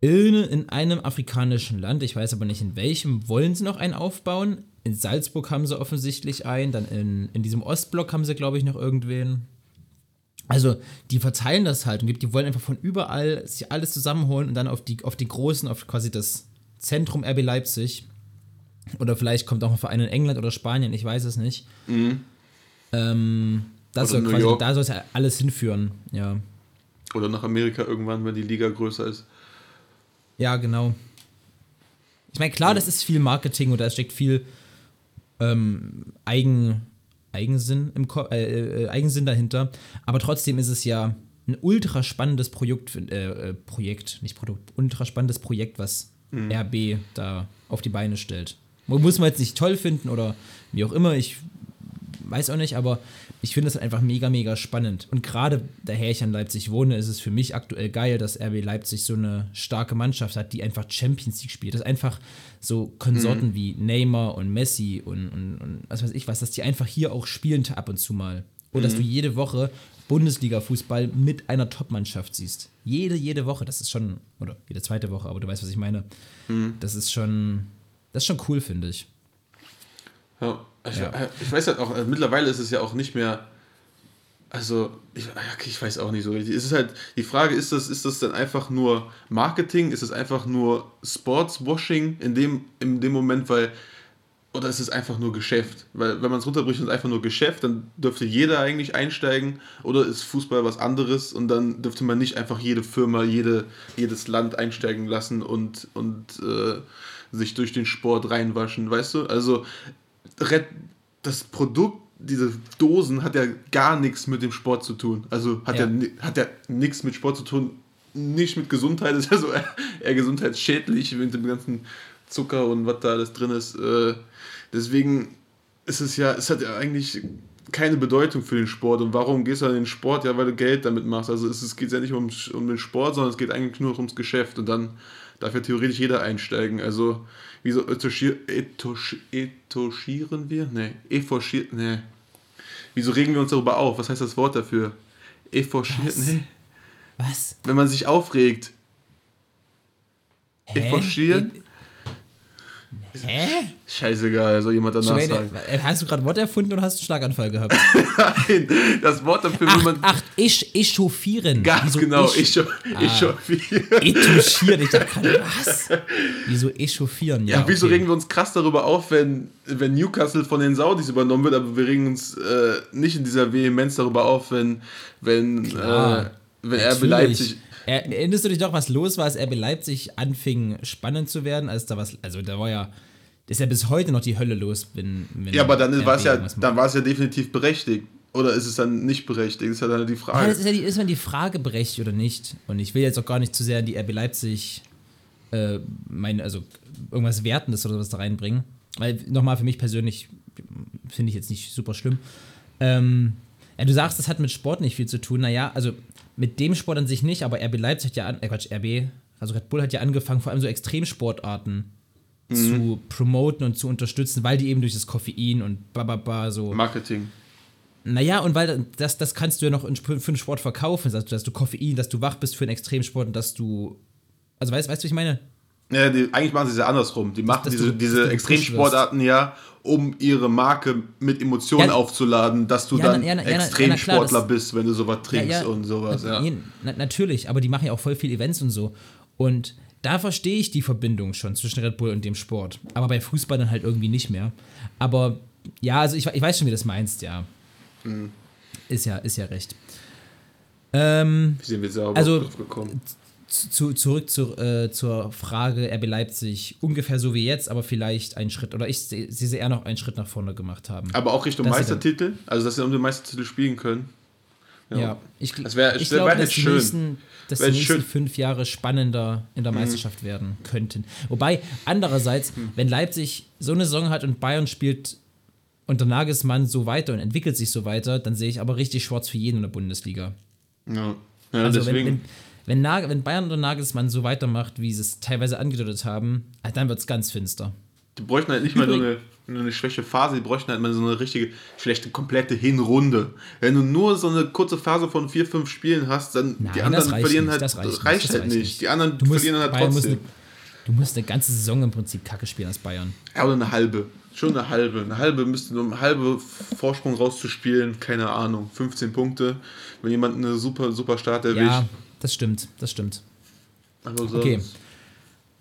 In, in einem afrikanischen Land, ich weiß aber nicht in welchem, wollen sie noch einen aufbauen. In Salzburg haben sie offensichtlich einen, dann in, in diesem Ostblock haben sie, glaube ich, noch irgendwen. Also, die verteilen das halt und die wollen einfach von überall sich alles zusammenholen und dann auf die, auf die großen, auf quasi das Zentrum RB Leipzig. Oder vielleicht kommt auch ein Verein in England oder Spanien, ich weiß es nicht. Mhm. Ähm, das soll quasi, da soll es ja alles hinführen, ja. Oder nach Amerika irgendwann, wenn die Liga größer ist. Ja, genau. Ich meine, klar, das ist viel Marketing und da steckt viel ähm, Eigen, Eigensinn, im Ko äh, äh, Eigensinn dahinter. Aber trotzdem ist es ja ein ultra spannendes Projekt, äh, äh, Projekt, nicht Produkt, ultra spannendes Projekt, was mhm. RB da auf die Beine stellt. Muss man jetzt nicht toll finden oder wie auch immer, ich weiß auch nicht, aber ich finde es einfach mega, mega spannend. Und gerade daher ich an Leipzig wohne, ist es für mich aktuell geil, dass RB Leipzig so eine starke Mannschaft hat, die einfach Champions League spielt. Das ist einfach so Konsorten mhm. wie Neymar und Messi und, und, und, was weiß ich was, dass die einfach hier auch spielen ab und zu mal. Oder mhm. dass du jede Woche Bundesliga-Fußball mit einer Top-Mannschaft siehst. Jede, jede Woche, das ist schon, oder jede zweite Woche, aber du weißt, was ich meine. Mhm. Das ist schon, das ist schon cool, finde ich. Ja, ich, ja. ich weiß halt auch, also mittlerweile ist es ja auch nicht mehr, also, ich, ich weiß auch nicht so richtig. Es ist halt, die Frage ist das, ist das dann einfach nur Marketing? Ist es einfach nur Sportswashing in dem, in dem Moment, weil, oder ist es einfach nur Geschäft? Weil, wenn man es runterbricht, ist es einfach nur Geschäft, dann dürfte jeder eigentlich einsteigen, oder ist Fußball was anderes und dann dürfte man nicht einfach jede Firma, jede, jedes Land einsteigen lassen und, und äh, sich durch den Sport reinwaschen, weißt du? Also, das Produkt, diese Dosen, hat ja gar nichts mit dem Sport zu tun. Also hat ja, ja hat ja nichts mit Sport zu tun, nicht mit Gesundheit, *laughs* ist ja so eher, gesundheitsschädlich mit dem ganzen Zucker und was da alles drin ist. Äh, deswegen ist es ja, es hat ja eigentlich keine Bedeutung für den Sport. Und warum gehst du an den Sport? Ja, weil du Geld damit machst. Also es, es geht ja nicht um, um den Sport, sondern es geht eigentlich nur ums Geschäft. Und dann darf ja theoretisch jeder einsteigen. Also Wieso etoschieren wir? Nee, eforchiert, nee. Wieso regen wir uns darüber auf? Was heißt das Wort dafür? Eforchiert, nee. Was? Wenn man sich aufregt. Hä? Hä? Scheißegal, soll jemand danach Schweine, sagen. Äh, hast du gerade Wort erfunden oder hast du einen Schlaganfall gehabt? *laughs* Nein, das Wort dafür, ach, man. Ach, ich, echauffieren. Ganz Wieso genau, ich, ah, echauffieren. Echauffieren, ich dachte gerade, *laughs* was? Wieso echauffieren? Ja, ja wieso okay. regen wir uns krass darüber auf, wenn, wenn Newcastle von den Saudis übernommen wird, aber wir regen uns äh, nicht in dieser Vehemenz darüber auf, wenn, wenn, äh, wenn er Leipzig Erinnerst du dich doch, was los war, als RB Leipzig anfing spannend zu werden, als da was, also da war ja, ist ja bis heute noch die Hölle los, wenn, wenn Ja, aber dann war es ja, dann war es ja definitiv berechtigt. Oder ist es dann nicht berechtigt? Das ist ja dann die Frage. Ja, ist ja die, ist man die Frage berechtigt oder nicht. Und ich will jetzt auch gar nicht zu sehr in die RB Leipzig äh, mein, also irgendwas Wertendes oder was da reinbringen. Weil nochmal für mich persönlich finde ich jetzt nicht super schlimm. Ähm, ja, du sagst, das hat mit Sport nicht viel zu tun. Naja, also mit dem Sport an sich nicht, aber RB Leipzig hat ja, an, äh Quatsch, RB, also Red Bull hat ja angefangen, vor allem so Extremsportarten mhm. zu promoten und zu unterstützen, weil die eben durch das Koffein und bababa so. Marketing. Naja, und weil das, das kannst du ja noch für den Sport verkaufen, dass du Koffein, dass du wach bist für einen Extremsport und dass du. Also weißt, weißt du, was ich meine? Ja, die, eigentlich machen sie es ja andersrum. Die machen diese, du, diese Extremsportarten ja, um ihre Marke mit Emotionen ja, aufzuladen, dass du ja, dann ja, Extremsportler bist, wenn du sowas trinkst und sowas. Nee, na, natürlich, aber die machen ja auch voll viele Events und so. Und da verstehe ich die Verbindung schon zwischen Red Bull und dem Sport. Aber bei Fußball dann halt irgendwie nicht mehr. Aber ja, also ich, ich weiß schon, wie du das meinst, ja. Mhm. Ist ja, ist ja recht. Ähm, wie sind wir sauber also, gekommen? Zu, zurück zu, äh, zur Frage RB Leipzig, ungefähr so wie jetzt, aber vielleicht einen Schritt, oder ich sehe sie eher noch einen Schritt nach vorne gemacht haben. Aber auch Richtung dass Meistertitel? Also, dass sie um den Meistertitel spielen können? Ja, ja ich, das wär, ich glaube, dass, die nächsten, dass die nächsten schön. fünf Jahre spannender in der mhm. Meisterschaft mhm. werden könnten. Wobei, andererseits, mhm. wenn Leipzig so eine Saison hat und Bayern spielt unter Nagelsmann so weiter und entwickelt sich so weiter, dann sehe ich aber richtig schwarz für jeden in der Bundesliga. Ja, ja also deswegen. Wenn, wenn, wenn, Nagel, wenn Bayern oder Nagelsmann so weitermacht, wie sie es teilweise angedeutet haben, ah, dann wird es ganz finster. Die bräuchten halt nicht mal so eine, eine schwäche Phase, die bräuchten halt mal so eine richtige, schlechte, komplette Hinrunde. Wenn du nur so eine kurze Phase von vier, fünf Spielen hast, dann Nein, die anderen verlieren nicht, halt, das reicht, das reicht halt nicht. nicht. Die anderen verlieren halt Bayern trotzdem. du musst eine ganze Saison im Prinzip Kacke spielen als Bayern. Ja, oder eine halbe. Schon eine halbe. Eine halbe müsste um einen halbe Vorsprung rauszuspielen, keine Ahnung. 15 Punkte. Wenn jemand eine super, super Start erwischt. Ja, das stimmt, das stimmt. Also okay.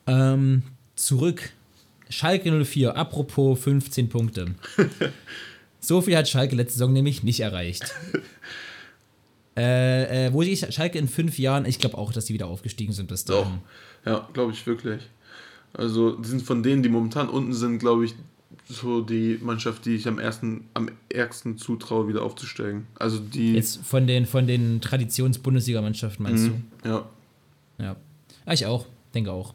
Ähm, zurück. Schalke 04, apropos 15 Punkte. *laughs* so viel hat Schalke letzte Saison nämlich nicht erreicht. *laughs* äh, äh, wo ich Schalke in fünf Jahren, ich glaube auch, dass die wieder aufgestiegen sind bis dahin. Doch. Ja, glaube ich wirklich. Also sind von denen, die momentan unten sind, glaube ich, so die Mannschaft, die ich am ersten, am ärgsten zutraue, wieder aufzusteigen. Also die. Jetzt von den, von den Traditions-Bundesliga-Mannschaften meinst mhm, du? Ja. Ja. Ich auch, denke auch.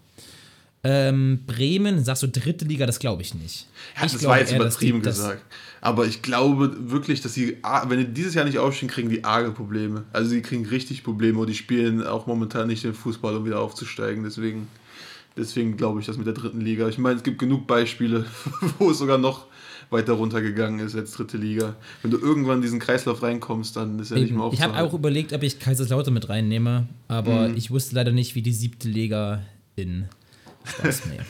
Ähm, Bremen, sagst du dritte Liga, das glaube ich nicht. Ja, ich das war jetzt eher, übertrieben gesagt. Aber ich glaube wirklich, dass sie, wenn die dieses Jahr nicht aufstehen, kriegen die arge Probleme. Also sie kriegen richtig Probleme und die spielen auch momentan nicht den Fußball, um wieder aufzusteigen. Deswegen. Deswegen glaube ich das mit der dritten Liga. Ich meine, es gibt genug Beispiele, *laughs* wo es sogar noch weiter runtergegangen ist als dritte Liga. Wenn du irgendwann in diesen Kreislauf reinkommst, dann ist ja nicht mehr aufzuhalten. Ich habe auch überlegt, ob ich Kaiserslautern mit reinnehme, aber mhm. ich wusste leider nicht, wie die siebte Liga in Spaß, *laughs* nee.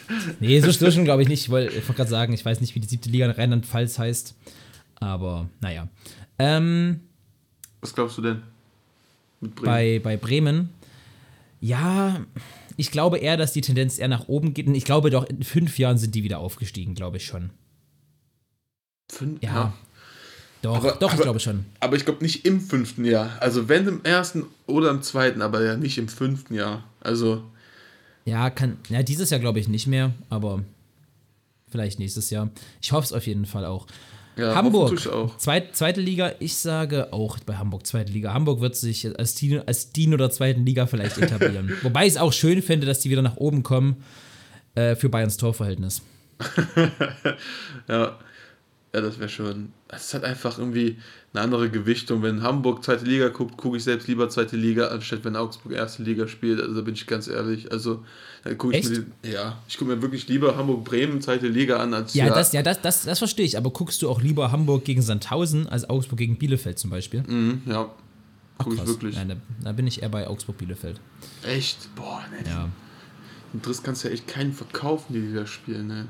nee, so zwischen glaube ich nicht. Ich wollte gerade sagen, ich weiß nicht, wie die siebte Liga in Rheinland-Pfalz heißt. Aber naja. Ähm, Was glaubst du denn? Bremen? Bei, bei Bremen. Ja, ich glaube eher, dass die Tendenz eher nach oben geht. Und ich glaube doch, in fünf Jahren sind die wieder aufgestiegen, glaube ich schon. Fünf? Ja. ja. Doch, aber, doch, aber, ich glaube schon. Aber ich glaube nicht im fünften Jahr. Also wenn im ersten oder im zweiten, aber ja nicht im fünften Jahr. Also. Ja, kann. Ja, dieses Jahr glaube ich nicht mehr, aber vielleicht nächstes Jahr. Ich hoffe es auf jeden Fall auch. Ja, Hamburg, zweit, zweite Liga, ich sage auch bei Hamburg zweite Liga. Hamburg wird sich als Dino, als Dino der zweiten Liga vielleicht etablieren. *laughs* Wobei ich es auch schön finde, dass die wieder nach oben kommen äh, für Bayerns Torverhältnis. *laughs* ja. ja, das wäre schon. Es hat einfach irgendwie eine andere Gewichtung. Wenn Hamburg zweite Liga guckt, gucke ich selbst lieber zweite Liga, anstatt wenn Augsburg erste Liga spielt. Also da bin ich ganz ehrlich. Also dann gucke ich mir die, ja, ich gucke mir wirklich lieber Hamburg-Bremen zweite Liga an als ja. Ja, das, ja das, das, das verstehe ich. Aber guckst du auch lieber Hamburg gegen Sandhausen als Augsburg gegen Bielefeld zum Beispiel? Mhm, ja. Gucke ich wirklich. Nein, da, da, bin ich eher bei Augsburg-Bielefeld. Echt? Boah, ne. Ja. Und das kannst du ja echt keinen verkaufen, die, die da spielen, ne?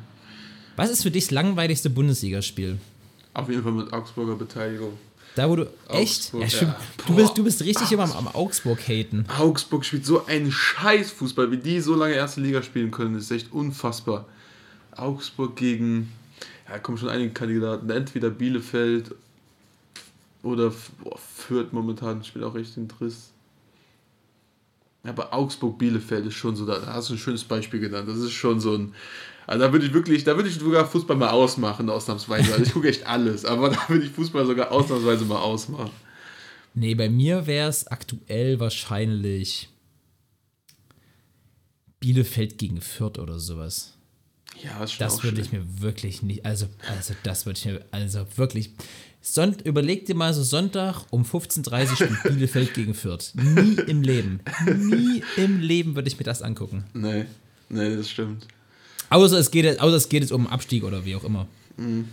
Was ist für dich das langweiligste Bundesligaspiel? Auf jeden Fall mit Augsburger Beteiligung. Da, wo du. Echt? Ja, ja. Du, bist, du bist richtig immer am, am Augsburg. Augsburg spielt so einen Scheißfußball, wie die so lange erste Liga spielen können. Das ist echt unfassbar. Augsburg gegen. Ja, kommen schon einige Kandidaten. Entweder Bielefeld oder boah, Fürth momentan spielt auch echt den Driss. Aber Augsburg-Bielefeld ist schon so, da hast du ein schönes Beispiel genannt. Das ist schon so ein also da würde ich wirklich, da würde ich sogar Fußball mal ausmachen, ausnahmsweise. Also ich gucke echt alles, aber da würde ich Fußball sogar ausnahmsweise mal ausmachen. Nee, bei mir wäre es aktuell wahrscheinlich Bielefeld gegen Fürth oder sowas. Ja, ist schon Das würde ich mir wirklich nicht, also, also das würde ich mir, also wirklich. Sonnt, überleg dir mal so Sonntag um 15.30 Uhr spielt *laughs* Bielefeld gegen Fürth. Nie im Leben. Nie im Leben würde ich mir das angucken. Nee, nee, das stimmt. Außer es geht, außer es geht jetzt um Abstieg oder wie auch immer. Mhm.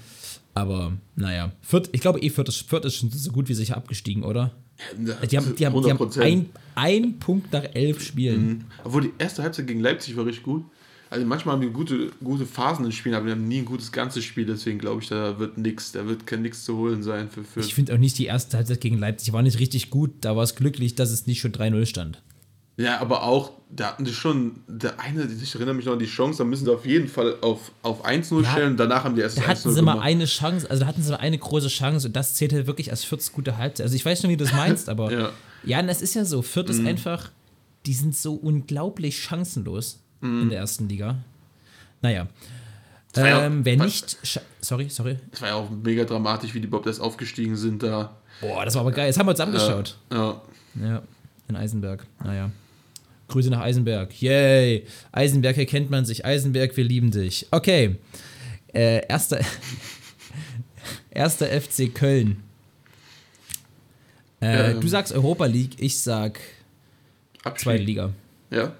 Aber naja, Fürth, ich glaube eh Fürth ist, Fürth ist schon so gut wie sicher abgestiegen, oder? Die haben, die haben, die haben ein, ein Punkt nach elf Spielen. Mhm. Obwohl die erste Halbzeit gegen Leipzig war richtig gut. Also manchmal haben die gute, gute Phasen in Spielen, aber die haben nie ein gutes ganzes Spiel, deswegen glaube ich, da wird nichts, da wird kein nichts zu holen sein für Fürth. Ich finde auch nicht die erste Halbzeit gegen Leipzig war nicht richtig gut, da war es glücklich, dass es nicht schon 3-0 stand. Ja, aber auch, da hatten die schon, der eine, ich erinnere mich noch an die Chance, da müssen sie auf jeden Fall auf, auf 1-0 ja, stellen, danach haben die erst Da hatten sie mal eine Chance, also da hatten sie mal eine große Chance und das zählte wirklich als Fürths gute Halbzeit. Also ich weiß schon, wie du das meinst, *laughs* aber ja, ja das ist ja so, Fürth ist mhm. einfach, die sind so unglaublich chancenlos mhm. in der ersten Liga. Naja. Ähm, wer nicht. Sorry, sorry. Das war ja auch mega dramatisch, wie die Bob das aufgestiegen sind da. Boah, das war aber geil. Jetzt haben wir uns angeschaut. Ja. Ja, in Eisenberg. Naja. Grüße nach Eisenberg. Yay! Eisenberg, hier kennt man sich. Eisenberg, wir lieben dich. Okay. Äh, erster, *laughs* erster FC Köln. Äh, ähm. Du sagst Europa League, ich sag Abstieg. zweite Liga. Ja.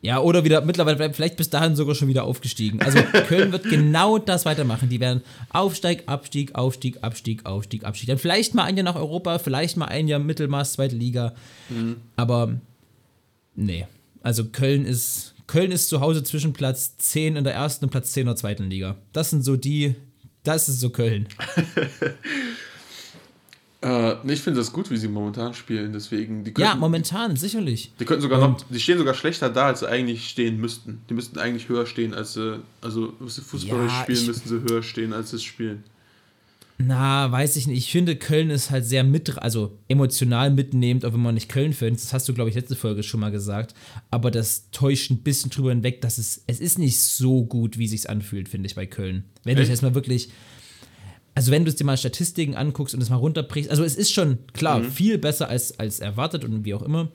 Ja, oder wieder mittlerweile vielleicht bis dahin sogar schon wieder aufgestiegen. Also *laughs* Köln wird genau das weitermachen. Die werden Aufsteig, Abstieg, Aufstieg, Abstieg, Aufstieg, Abstieg. Dann vielleicht mal ein Jahr nach Europa, vielleicht mal ein Jahr Mittelmaß, zweite Liga. Mhm. Aber nee. Also Köln ist Köln ist zu Hause zwischen Platz 10 in der ersten und Platz 10 in der zweiten Liga. Das sind so die, das ist so Köln. *laughs* Äh, ich finde das gut, wie sie momentan spielen. Deswegen, die könnten, ja, momentan, sicherlich. Die könnten sogar noch, die stehen sogar schlechter da, als sie eigentlich stehen müssten. Die müssten eigentlich höher stehen, als sie, also sie Fußball ja, spielen, müssten sie höher stehen, als sie es spielen. Na, weiß ich nicht. Ich finde, Köln ist halt sehr mit, also emotional mitnehmend, auch wenn man nicht Köln findet. Das hast du, glaube ich, letzte Folge schon mal gesagt. Aber das täuscht ein bisschen drüber hinweg, dass es, es ist nicht so gut, wie es sich anfühlt, finde ich, bei Köln. Wenn Echt? du jetzt mal wirklich, also wenn du es dir mal Statistiken anguckst und es mal runterbrichst, also es ist schon klar mhm. viel besser als, als erwartet und wie auch immer,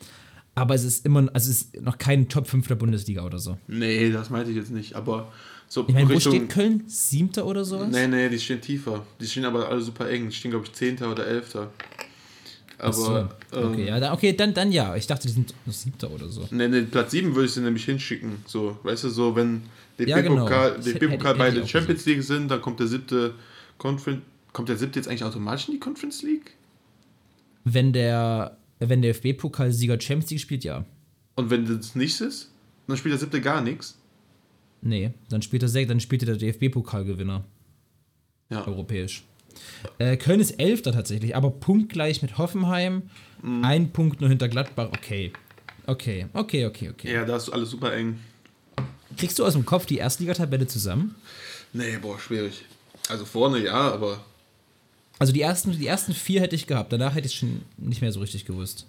aber es ist immer, also es ist noch kein Top 5 der Bundesliga oder so. Nee, das meinte ich jetzt nicht, aber so Ich meine, wo steht Köln? Siebter oder sowas? Nee, nee, die stehen tiefer. Die stehen aber alle super eng. Die stehen, glaube ich, Zehnter oder Elfter. Aber, so. okay, ähm, ja, dann, okay, dann, dann ja. Ich dachte, die sind noch Siebter oder so. Nee, nee, Platz 7 würde ich sie nämlich hinschicken. So, weißt du, so, wenn DFB-Pokal ja, genau. bei der Champions League sind, dann kommt der siebte Conference. Kommt der siebte jetzt eigentlich automatisch in die Conference League? Wenn der, wenn der FB-Pokalsieger Champions League spielt, ja. Und wenn das nichts ist, dann spielt der siebte gar nichts. Nee, dann spielt er, dann spielt der DFB-Pokalgewinner. Ja. Europäisch. Äh, Köln ist Elfter tatsächlich, aber punktgleich mit Hoffenheim. Mhm. Ein Punkt nur hinter Gladbach. Okay. Okay, okay, okay, okay. Ja, da ist alles super eng. Kriegst du aus dem Kopf die Erstligatabelle zusammen? Nee, boah, schwierig. Also vorne ja, aber. Also die ersten, die ersten vier hätte ich gehabt, danach hätte ich schon nicht mehr so richtig gewusst.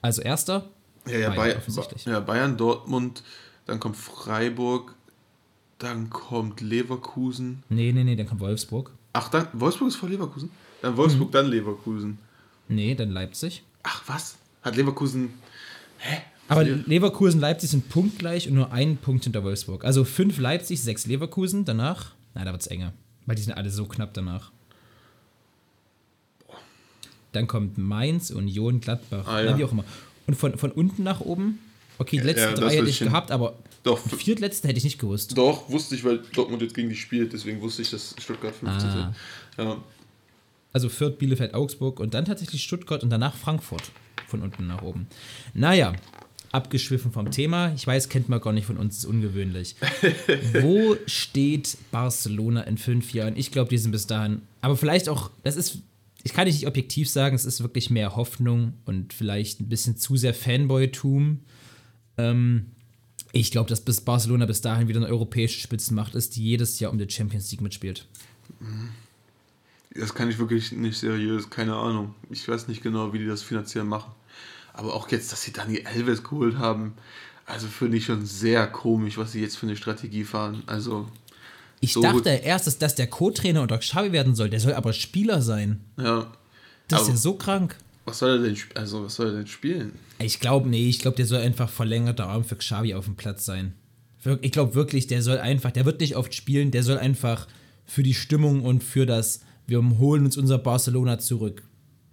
Also erster. Ja, ja, Bayern, offensichtlich. ja, Bayern, Dortmund, dann kommt Freiburg, dann kommt Leverkusen. Nee, nee, nee, dann kommt Wolfsburg. Ach, dann Wolfsburg ist vor Leverkusen? Dann Wolfsburg, mhm. dann Leverkusen. Nee, dann Leipzig. Ach, was? Hat Leverkusen. Hä? Aber Leverkusen, Leipzig sind punktgleich und nur ein Punkt hinter Wolfsburg. Also fünf Leipzig, sechs Leverkusen, danach. Na, da wird es enger. Weil die sind alle so knapp danach. Dann kommt Mainz, Union, Gladbach, ah, ja. wie auch immer. Und von, von unten nach oben, okay, die letzten ja, drei hätte ich gehabt, aber doch, viertletzten hätte ich nicht gewusst. Doch, wusste ich, weil Dortmund jetzt gegen die spielt, deswegen wusste ich, dass Stuttgart 15 ah. Ja. Also Fürth, Bielefeld, Augsburg und dann tatsächlich Stuttgart und danach Frankfurt von unten nach oben. Naja, abgeschwiffen vom Thema. Ich weiß, kennt man gar nicht von uns, ist ungewöhnlich. *laughs* Wo steht Barcelona in fünf Jahren? Ich glaube, die sind bis dahin. Aber vielleicht auch, das ist, ich kann nicht objektiv sagen, es ist wirklich mehr Hoffnung und vielleicht ein bisschen zu sehr Fanboy-Tum. Ähm, ich glaube, dass bis Barcelona bis dahin wieder eine europäische Spitzenmacht ist, die jedes Jahr um die Champions League mitspielt. Das kann ich wirklich nicht seriös, keine Ahnung. Ich weiß nicht genau, wie die das finanziell machen. Aber auch jetzt, dass sie Dani Alves geholt haben, also finde ich schon sehr komisch, was sie jetzt für eine Strategie fahren. Also. Ich so dachte erst, dass das der Co-Trainer unter Xavi werden soll. Der soll aber Spieler sein. Ja. Das ist ja so krank. Was soll er denn, also was soll er denn spielen? Ich glaube, nee, ich glaube, der soll einfach verlängerter Arm für Xavi auf dem Platz sein. Ich glaube wirklich, der soll einfach, der wird nicht oft spielen, der soll einfach für die Stimmung und für das, wir holen uns unser Barcelona zurück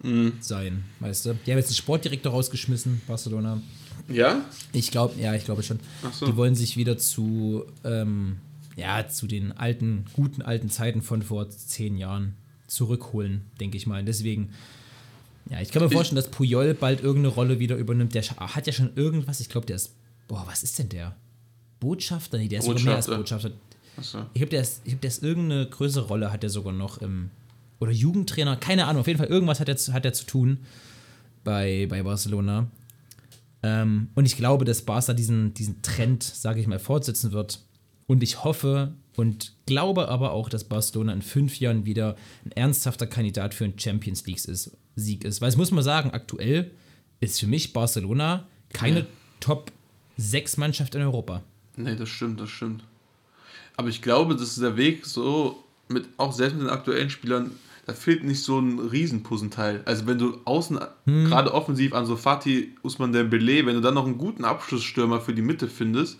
mhm. sein, weißt du? Die haben jetzt einen Sportdirektor rausgeschmissen, Barcelona. Ja? Ich glaube, ja, ich glaube schon. So. Die wollen sich wieder zu, ähm, ja, zu den alten, guten alten Zeiten von vor zehn Jahren zurückholen, denke ich mal. Deswegen, ja, ich kann mir vorstellen, dass Puyol bald irgendeine Rolle wieder übernimmt. Der hat ja schon irgendwas, ich glaube, der ist, boah, was ist denn der? Botschafter? Nee, der ist sogar mehr als Botschafter. So. Ich glaube, der, ist, glaub, der ist irgendeine größere Rolle, hat er sogar noch im. Oder Jugendtrainer, keine Ahnung, auf jeden Fall irgendwas hat er, hat er zu tun bei, bei Barcelona. Ähm, und ich glaube, dass Barca diesen, diesen Trend, sage ich mal, fortsetzen wird. Und ich hoffe und glaube aber auch, dass Barcelona in fünf Jahren wieder ein ernsthafter Kandidat für einen Champions League ist, Sieg ist. Weil es muss man sagen, aktuell ist für mich Barcelona keine ja. Top 6 Mannschaft in Europa. Nee, das stimmt, das stimmt. Aber ich glaube, dass der Weg so mit auch selbst mit den aktuellen Spielern da fehlt nicht so ein Riesenpuzzleteil. Also wenn du außen, hm. gerade offensiv an so Fatih, Usman Dembele, wenn du dann noch einen guten Abschlussstürmer für die Mitte findest,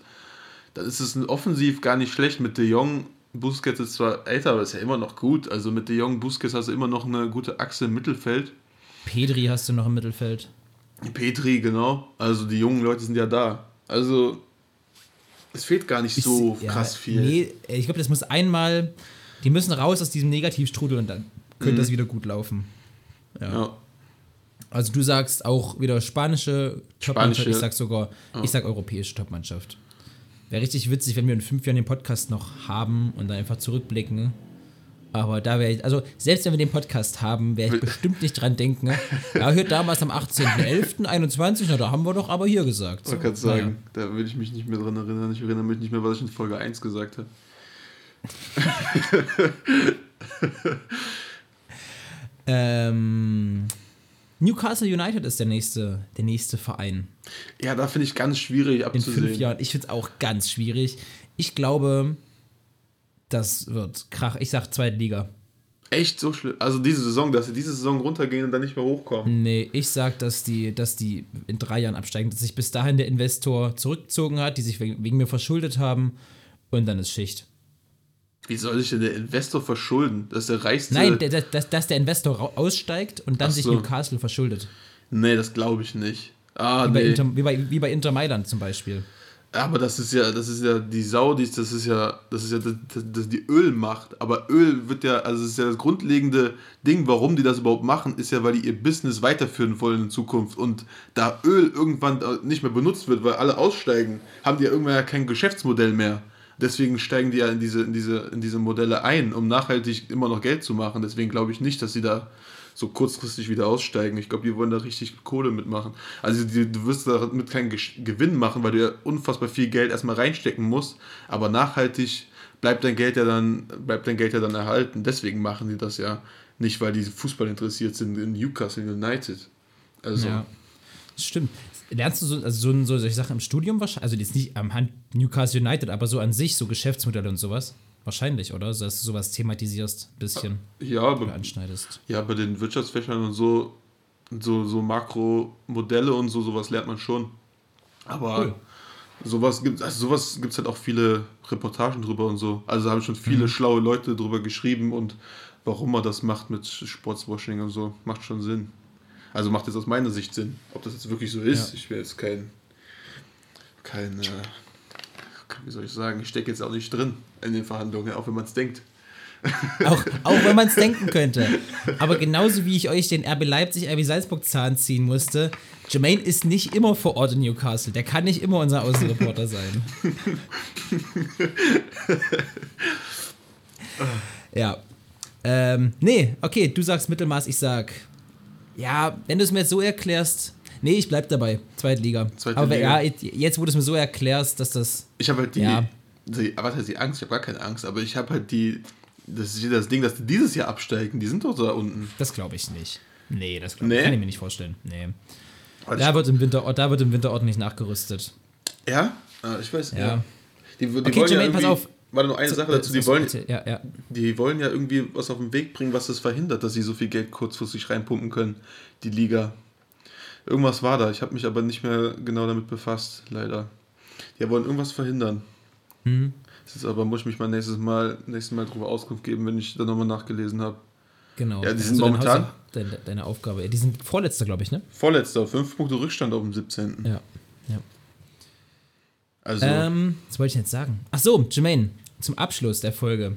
dann ist es offensiv gar nicht schlecht mit De Jong. Busquets ist zwar älter, aber ist ja immer noch gut. Also mit De Jong, Busquets hast du immer noch eine gute Achse im Mittelfeld. Pedri hast du noch im Mittelfeld. Petri, genau. Also die jungen Leute sind ja da. Also es fehlt gar nicht so ich, krass ja, viel. Nee, ich glaube, das muss einmal, die müssen raus aus diesem Negativstrudel und dann könnte mhm. das wieder gut laufen. Ja. ja. Also du sagst auch wieder spanische Topmannschaft, ich sag sogar, ja. ich sag europäische Topmannschaft. Wäre richtig witzig, wenn wir in fünf Jahren den Podcast noch haben und dann einfach zurückblicken aber da wäre ich, also selbst wenn wir den Podcast haben, werde ich bestimmt nicht dran denken. Ja, hört damals am 18.11.21, na da haben wir doch aber hier gesagt. So. Ich kann sagen, naja. da würde ich mich nicht mehr dran erinnern. Ich erinnere mich nicht mehr, was ich in Folge 1 gesagt habe. *laughs* ähm, Newcastle United ist der nächste, der nächste Verein. Ja, da finde ich ganz schwierig abzusehen. In fünf Jahren. Ich finde es auch ganz schwierig. Ich glaube, das wird Krach. Ich sag zweite Liga. Echt so schlimm? Also diese Saison, dass sie diese Saison runtergehen und dann nicht mehr hochkommen? Nee, ich sag, dass die, dass die in drei Jahren absteigen, dass sich bis dahin der Investor zurückgezogen hat, die sich wegen, wegen mir verschuldet haben und dann ist Schicht. Wie soll sich denn der Investor verschulden? Das ist der reichste. Nein, der, dass, dass der Investor aussteigt und dann so. sich Newcastle verschuldet. Nee, das glaube ich nicht. Ah, wie, nee. bei Inter, wie, bei, wie bei Inter Mailand zum Beispiel. Aber das ist ja, das ist ja die Saudis, das ist ja, das ist ja das, das die Ölmacht. Aber Öl wird ja, also das ist ja das grundlegende Ding, warum die das überhaupt machen, ist ja, weil die ihr Business weiterführen wollen in Zukunft. Und da Öl irgendwann nicht mehr benutzt wird, weil alle aussteigen, haben die ja irgendwann ja kein Geschäftsmodell mehr. Deswegen steigen die ja in diese, in diese, in diese Modelle ein, um nachhaltig immer noch Geld zu machen. Deswegen glaube ich nicht, dass sie da so kurzfristig wieder aussteigen. Ich glaube, die wollen da richtig Kohle mitmachen. Also die, du wirst damit keinen Gewinn machen, weil du ja unfassbar viel Geld erstmal reinstecken musst, aber nachhaltig bleibt dein Geld ja dann, bleibt dein Geld ja dann erhalten. Deswegen machen die das ja nicht, weil die Fußball interessiert sind in Newcastle United. Also. Ja, das stimmt. Lernst du so, also so, so solche Sachen im Studium wahrscheinlich? Also jetzt nicht am Hand Newcastle United, aber so an sich, so Geschäftsmodelle und sowas? Wahrscheinlich, oder? So, dass du sowas thematisierst, ein bisschen. Ja, aber, anschneidest. Ja, bei den Wirtschaftsfächern und so, so, so Makromodelle und so, sowas lernt man schon. Aber cool. sowas gibt also sowas gibt's halt auch viele Reportagen drüber und so. Also haben schon viele mhm. schlaue Leute drüber geschrieben und warum man das macht mit Sportswashing und so, macht schon Sinn. Also macht jetzt aus meiner Sicht Sinn. Ob das jetzt wirklich so ist, ja. ich will jetzt kein, kein äh, wie soll ich sagen, ich stecke jetzt auch nicht drin in den Verhandlungen, auch wenn man es denkt. Auch, auch wenn man es *laughs* denken könnte. Aber genauso wie ich euch den RB Leipzig, RB Salzburg Zahn ziehen musste, Jermaine ist nicht immer vor Ort in Newcastle. Der kann nicht immer unser Außenreporter sein. *laughs* ja. Ähm, nee, okay, du sagst Mittelmaß, ich sag. Ja, wenn du es mir jetzt so erklärst, Nee, ich bleib dabei. Zweite Liga. Zweite Aber Liga. ja, jetzt, wo du es mir so erklärst, dass das. Ich habe halt die. Ja. die was heißt die Angst? Ich habe gar keine Angst, aber ich habe halt die. Das ist das Ding, dass die dieses Jahr absteigen. Die sind doch da unten. Das glaube ich nicht. Nee, das glaub, nee? kann ich mir nicht vorstellen. Nee. Da wird, im Winter, da wird im Winter ordentlich nachgerüstet. Ja? Ah, ich weiß. Ja. ja. Die, die okay, wollen Jermaine, ja pass auf. Warte, nur eine Sache dazu. Die wollen, ja, ja. die wollen ja irgendwie was auf den Weg bringen, was das verhindert, dass sie so viel Geld kurzfristig reinpumpen können, die Liga. Irgendwas war da, ich habe mich aber nicht mehr genau damit befasst, leider. Die wollen irgendwas verhindern. Mhm. Das ist aber, muss ich mich mal nächstes Mal, nächstes Mal darüber Auskunft geben, wenn ich da nochmal nachgelesen habe. Genau. Ja, die sind momentan. Deine, deine, Aufgabe. Die sind Vorletzter, glaube ich, ne? Vorletzter, fünf Punkte Rückstand auf dem 17. Ja. ja. Also. Ähm, was wollte ich jetzt sagen? Ach so, Jermaine, zum Abschluss der Folge.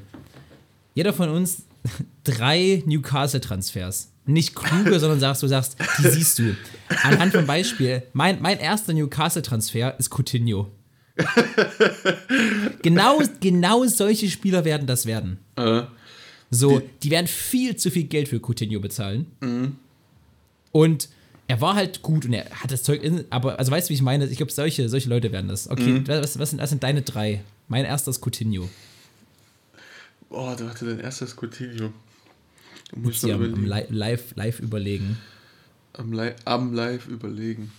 Jeder von uns *laughs* drei Newcastle-Transfers nicht kluge, *laughs* sondern sagst, du sagst, die siehst du. Anhand von Beispiel, mein, mein erster Newcastle-Transfer ist Coutinho. *laughs* genau, genau solche Spieler werden das werden. Äh, So, die, werden viel zu viel Geld für Coutinho bezahlen. Und er war halt gut und er hat das Zeug in, aber, also weißt du, wie ich meine? Ich glaube, solche, solche Leute werden das. Okay, was, was, sind, was sind deine drei? Mein erster ist Coutinho. oh, da hatte dein erstes Coutinho. Muss ich am, am. Li- live, live überlegen. Am, Li am Live überlegen.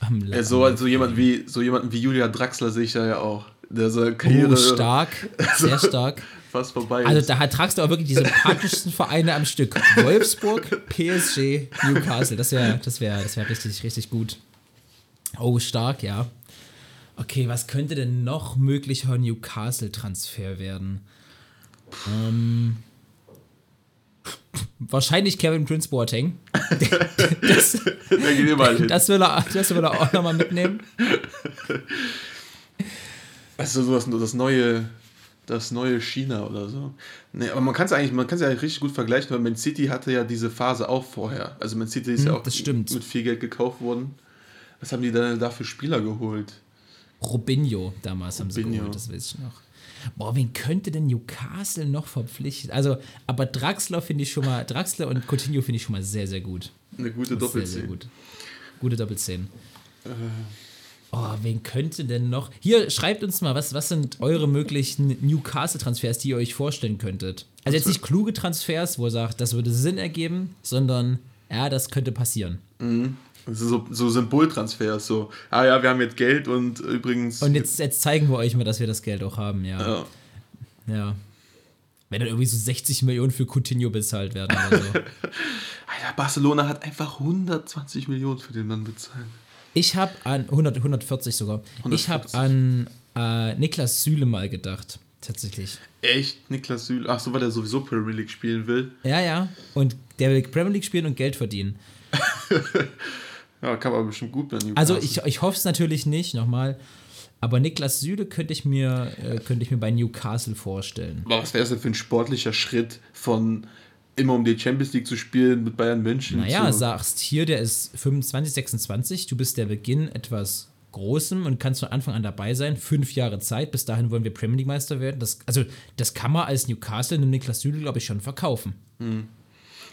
Am Li- Ja, so, also jemand wie, so jemanden wie Julia Draxler sehe ich da ja auch. Der seine Karriere Oh, stark, *laughs* sehr stark. fast vorbei Also da tragst du auch wirklich die sympathischsten Vereine am Stück. Wolfsburg, *laughs* PSG, Newcastle. Das wäre das wär, das wär richtig, richtig gut. Oh, stark, ja. Okay, was könnte denn noch möglicher Newcastle-Transfer werden? Ähm, wahrscheinlich Kevin Prince Boateng. *laughs* Das, Der geht überall hin. das, will er, das will er auch nochmal mitnehmen. Also so das, das neue, das neue China oder so. Nee, aber man kann es eigentlich, man kann es ja eigentlich richtig gut vergleichen, weil Man City hatte ja diese Phase auch vorher. Also Man City ist ja auch das stimmt. mit viel Geld gekauft worden. Was haben die dann da für Spieler geholt? Robinho damals haben sie Robinho. geholt, das weiß ich noch. Boah, wen könnte denn Newcastle noch verpflichten? Also, aber Draxler finde ich schon mal, Draxler und Coutinho finde ich schon mal sehr, sehr gut. Eine gute Sehr, sehr Doppelzehn. gut. Gute Doppelzehn. Äh. Oh, wen könnte denn noch? Hier, schreibt uns mal, was, was sind eure möglichen Newcastle-Transfers, die ihr euch vorstellen könntet? Also jetzt nicht kluge Transfers, wo ihr sagt, das würde Sinn ergeben, sondern ja, das könnte passieren. Also so, so Symboltransfers, so, ah ja, wir haben jetzt Geld und übrigens. Und jetzt, jetzt zeigen wir euch mal, dass wir das Geld auch haben, ja. Ja. Ja. Wenn dann irgendwie so 60 Millionen für Coutinho bezahlt werden oder so. *laughs* Alter, Barcelona hat einfach 120 Millionen für den Mann bezahlt. Ich habe an 100, 140 sogar. Ich habe 140. an äh, Niklas Süle mal gedacht, tatsächlich. Echt? Niklas Süle? Ach so, weil er sowieso Premier League spielen will. Ja, ja. Und der will Premier League spielen und Geld verdienen. *laughs* Ja, kann man bestimmt gut bei Newcastle. Also ich, ich hoffe es natürlich nicht, nochmal. Aber Niklas Süle könnte ich mir, äh, könnte ich mir bei Newcastle vorstellen. Aber was wäre es denn für ein sportlicher Schritt von immer um die Champions League zu spielen mit Bayern München? Naja, sagst hier, der ist 25, 26, du bist der Beginn etwas Großem und kannst von Anfang an dabei sein. Fünf Jahre Zeit, bis dahin wollen wir Premier League Meister werden. Das, also, das kann man als Newcastle einem Niklas Süle, glaube ich, schon verkaufen.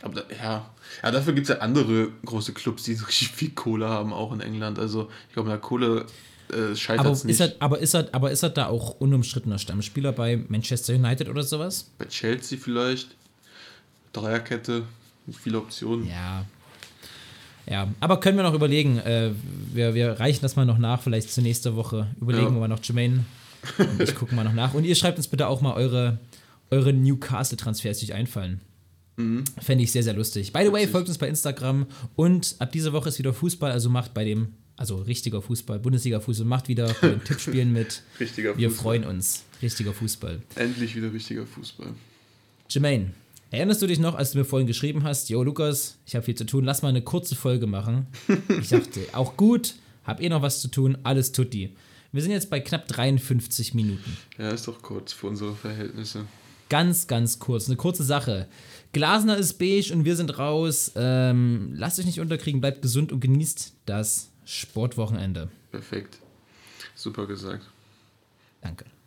Aber da, ja. ja, dafür gibt es ja andere große Clubs, die so richtig viel Kohle haben, auch in England. Also ich glaube, mit der Kohle äh, scheitert es nicht. er, aber, ist er, aber ist er da auch unumstrittener Stammspieler bei Manchester United oder sowas? bei Chelsea vielleicht. Dreierkette, viele Optionen. Ja. Ja, aber können wir noch überlegen. Äh, wir, wir reichen das mal noch nach, vielleicht zur nächsten Woche. Überlegen Ja. wir mal noch Jermaine. Und ich gucke mal noch nach. Und ihr schreibt uns bitte auch mal eure, eure Newcastle-Transfers, die euch einfallen. Fände ich sehr, sehr lustig. By the way, folgt uns bei Instagram. Und ab dieser Woche ist wieder Fußball, also macht bei dem, also richtiger Fußball, Bundesliga-Fußball, macht wieder bei den Tippspielen mit. *laughs* Richtiger Wir Fußball. freuen uns. Richtiger Fußball. Endlich wieder richtiger Fußball. Jermaine, erinnerst du dich noch, als du mir vorhin geschrieben hast, Jo Lukas, ich habe viel zu tun, lass mal eine kurze Folge machen. *laughs* Ich dachte, auch gut, hab eh noch was zu tun, alles tutti. Wir sind jetzt bei knapp 53 Minuten. Ja, ist doch kurz für unsere Verhältnisse. Ganz, ganz kurz, eine kurze Sache. Glasner ist beige und wir sind raus. Ähm, lasst euch nicht unterkriegen, bleibt gesund und genießt das Sportwochenende. Perfekt. Super gesagt. Danke.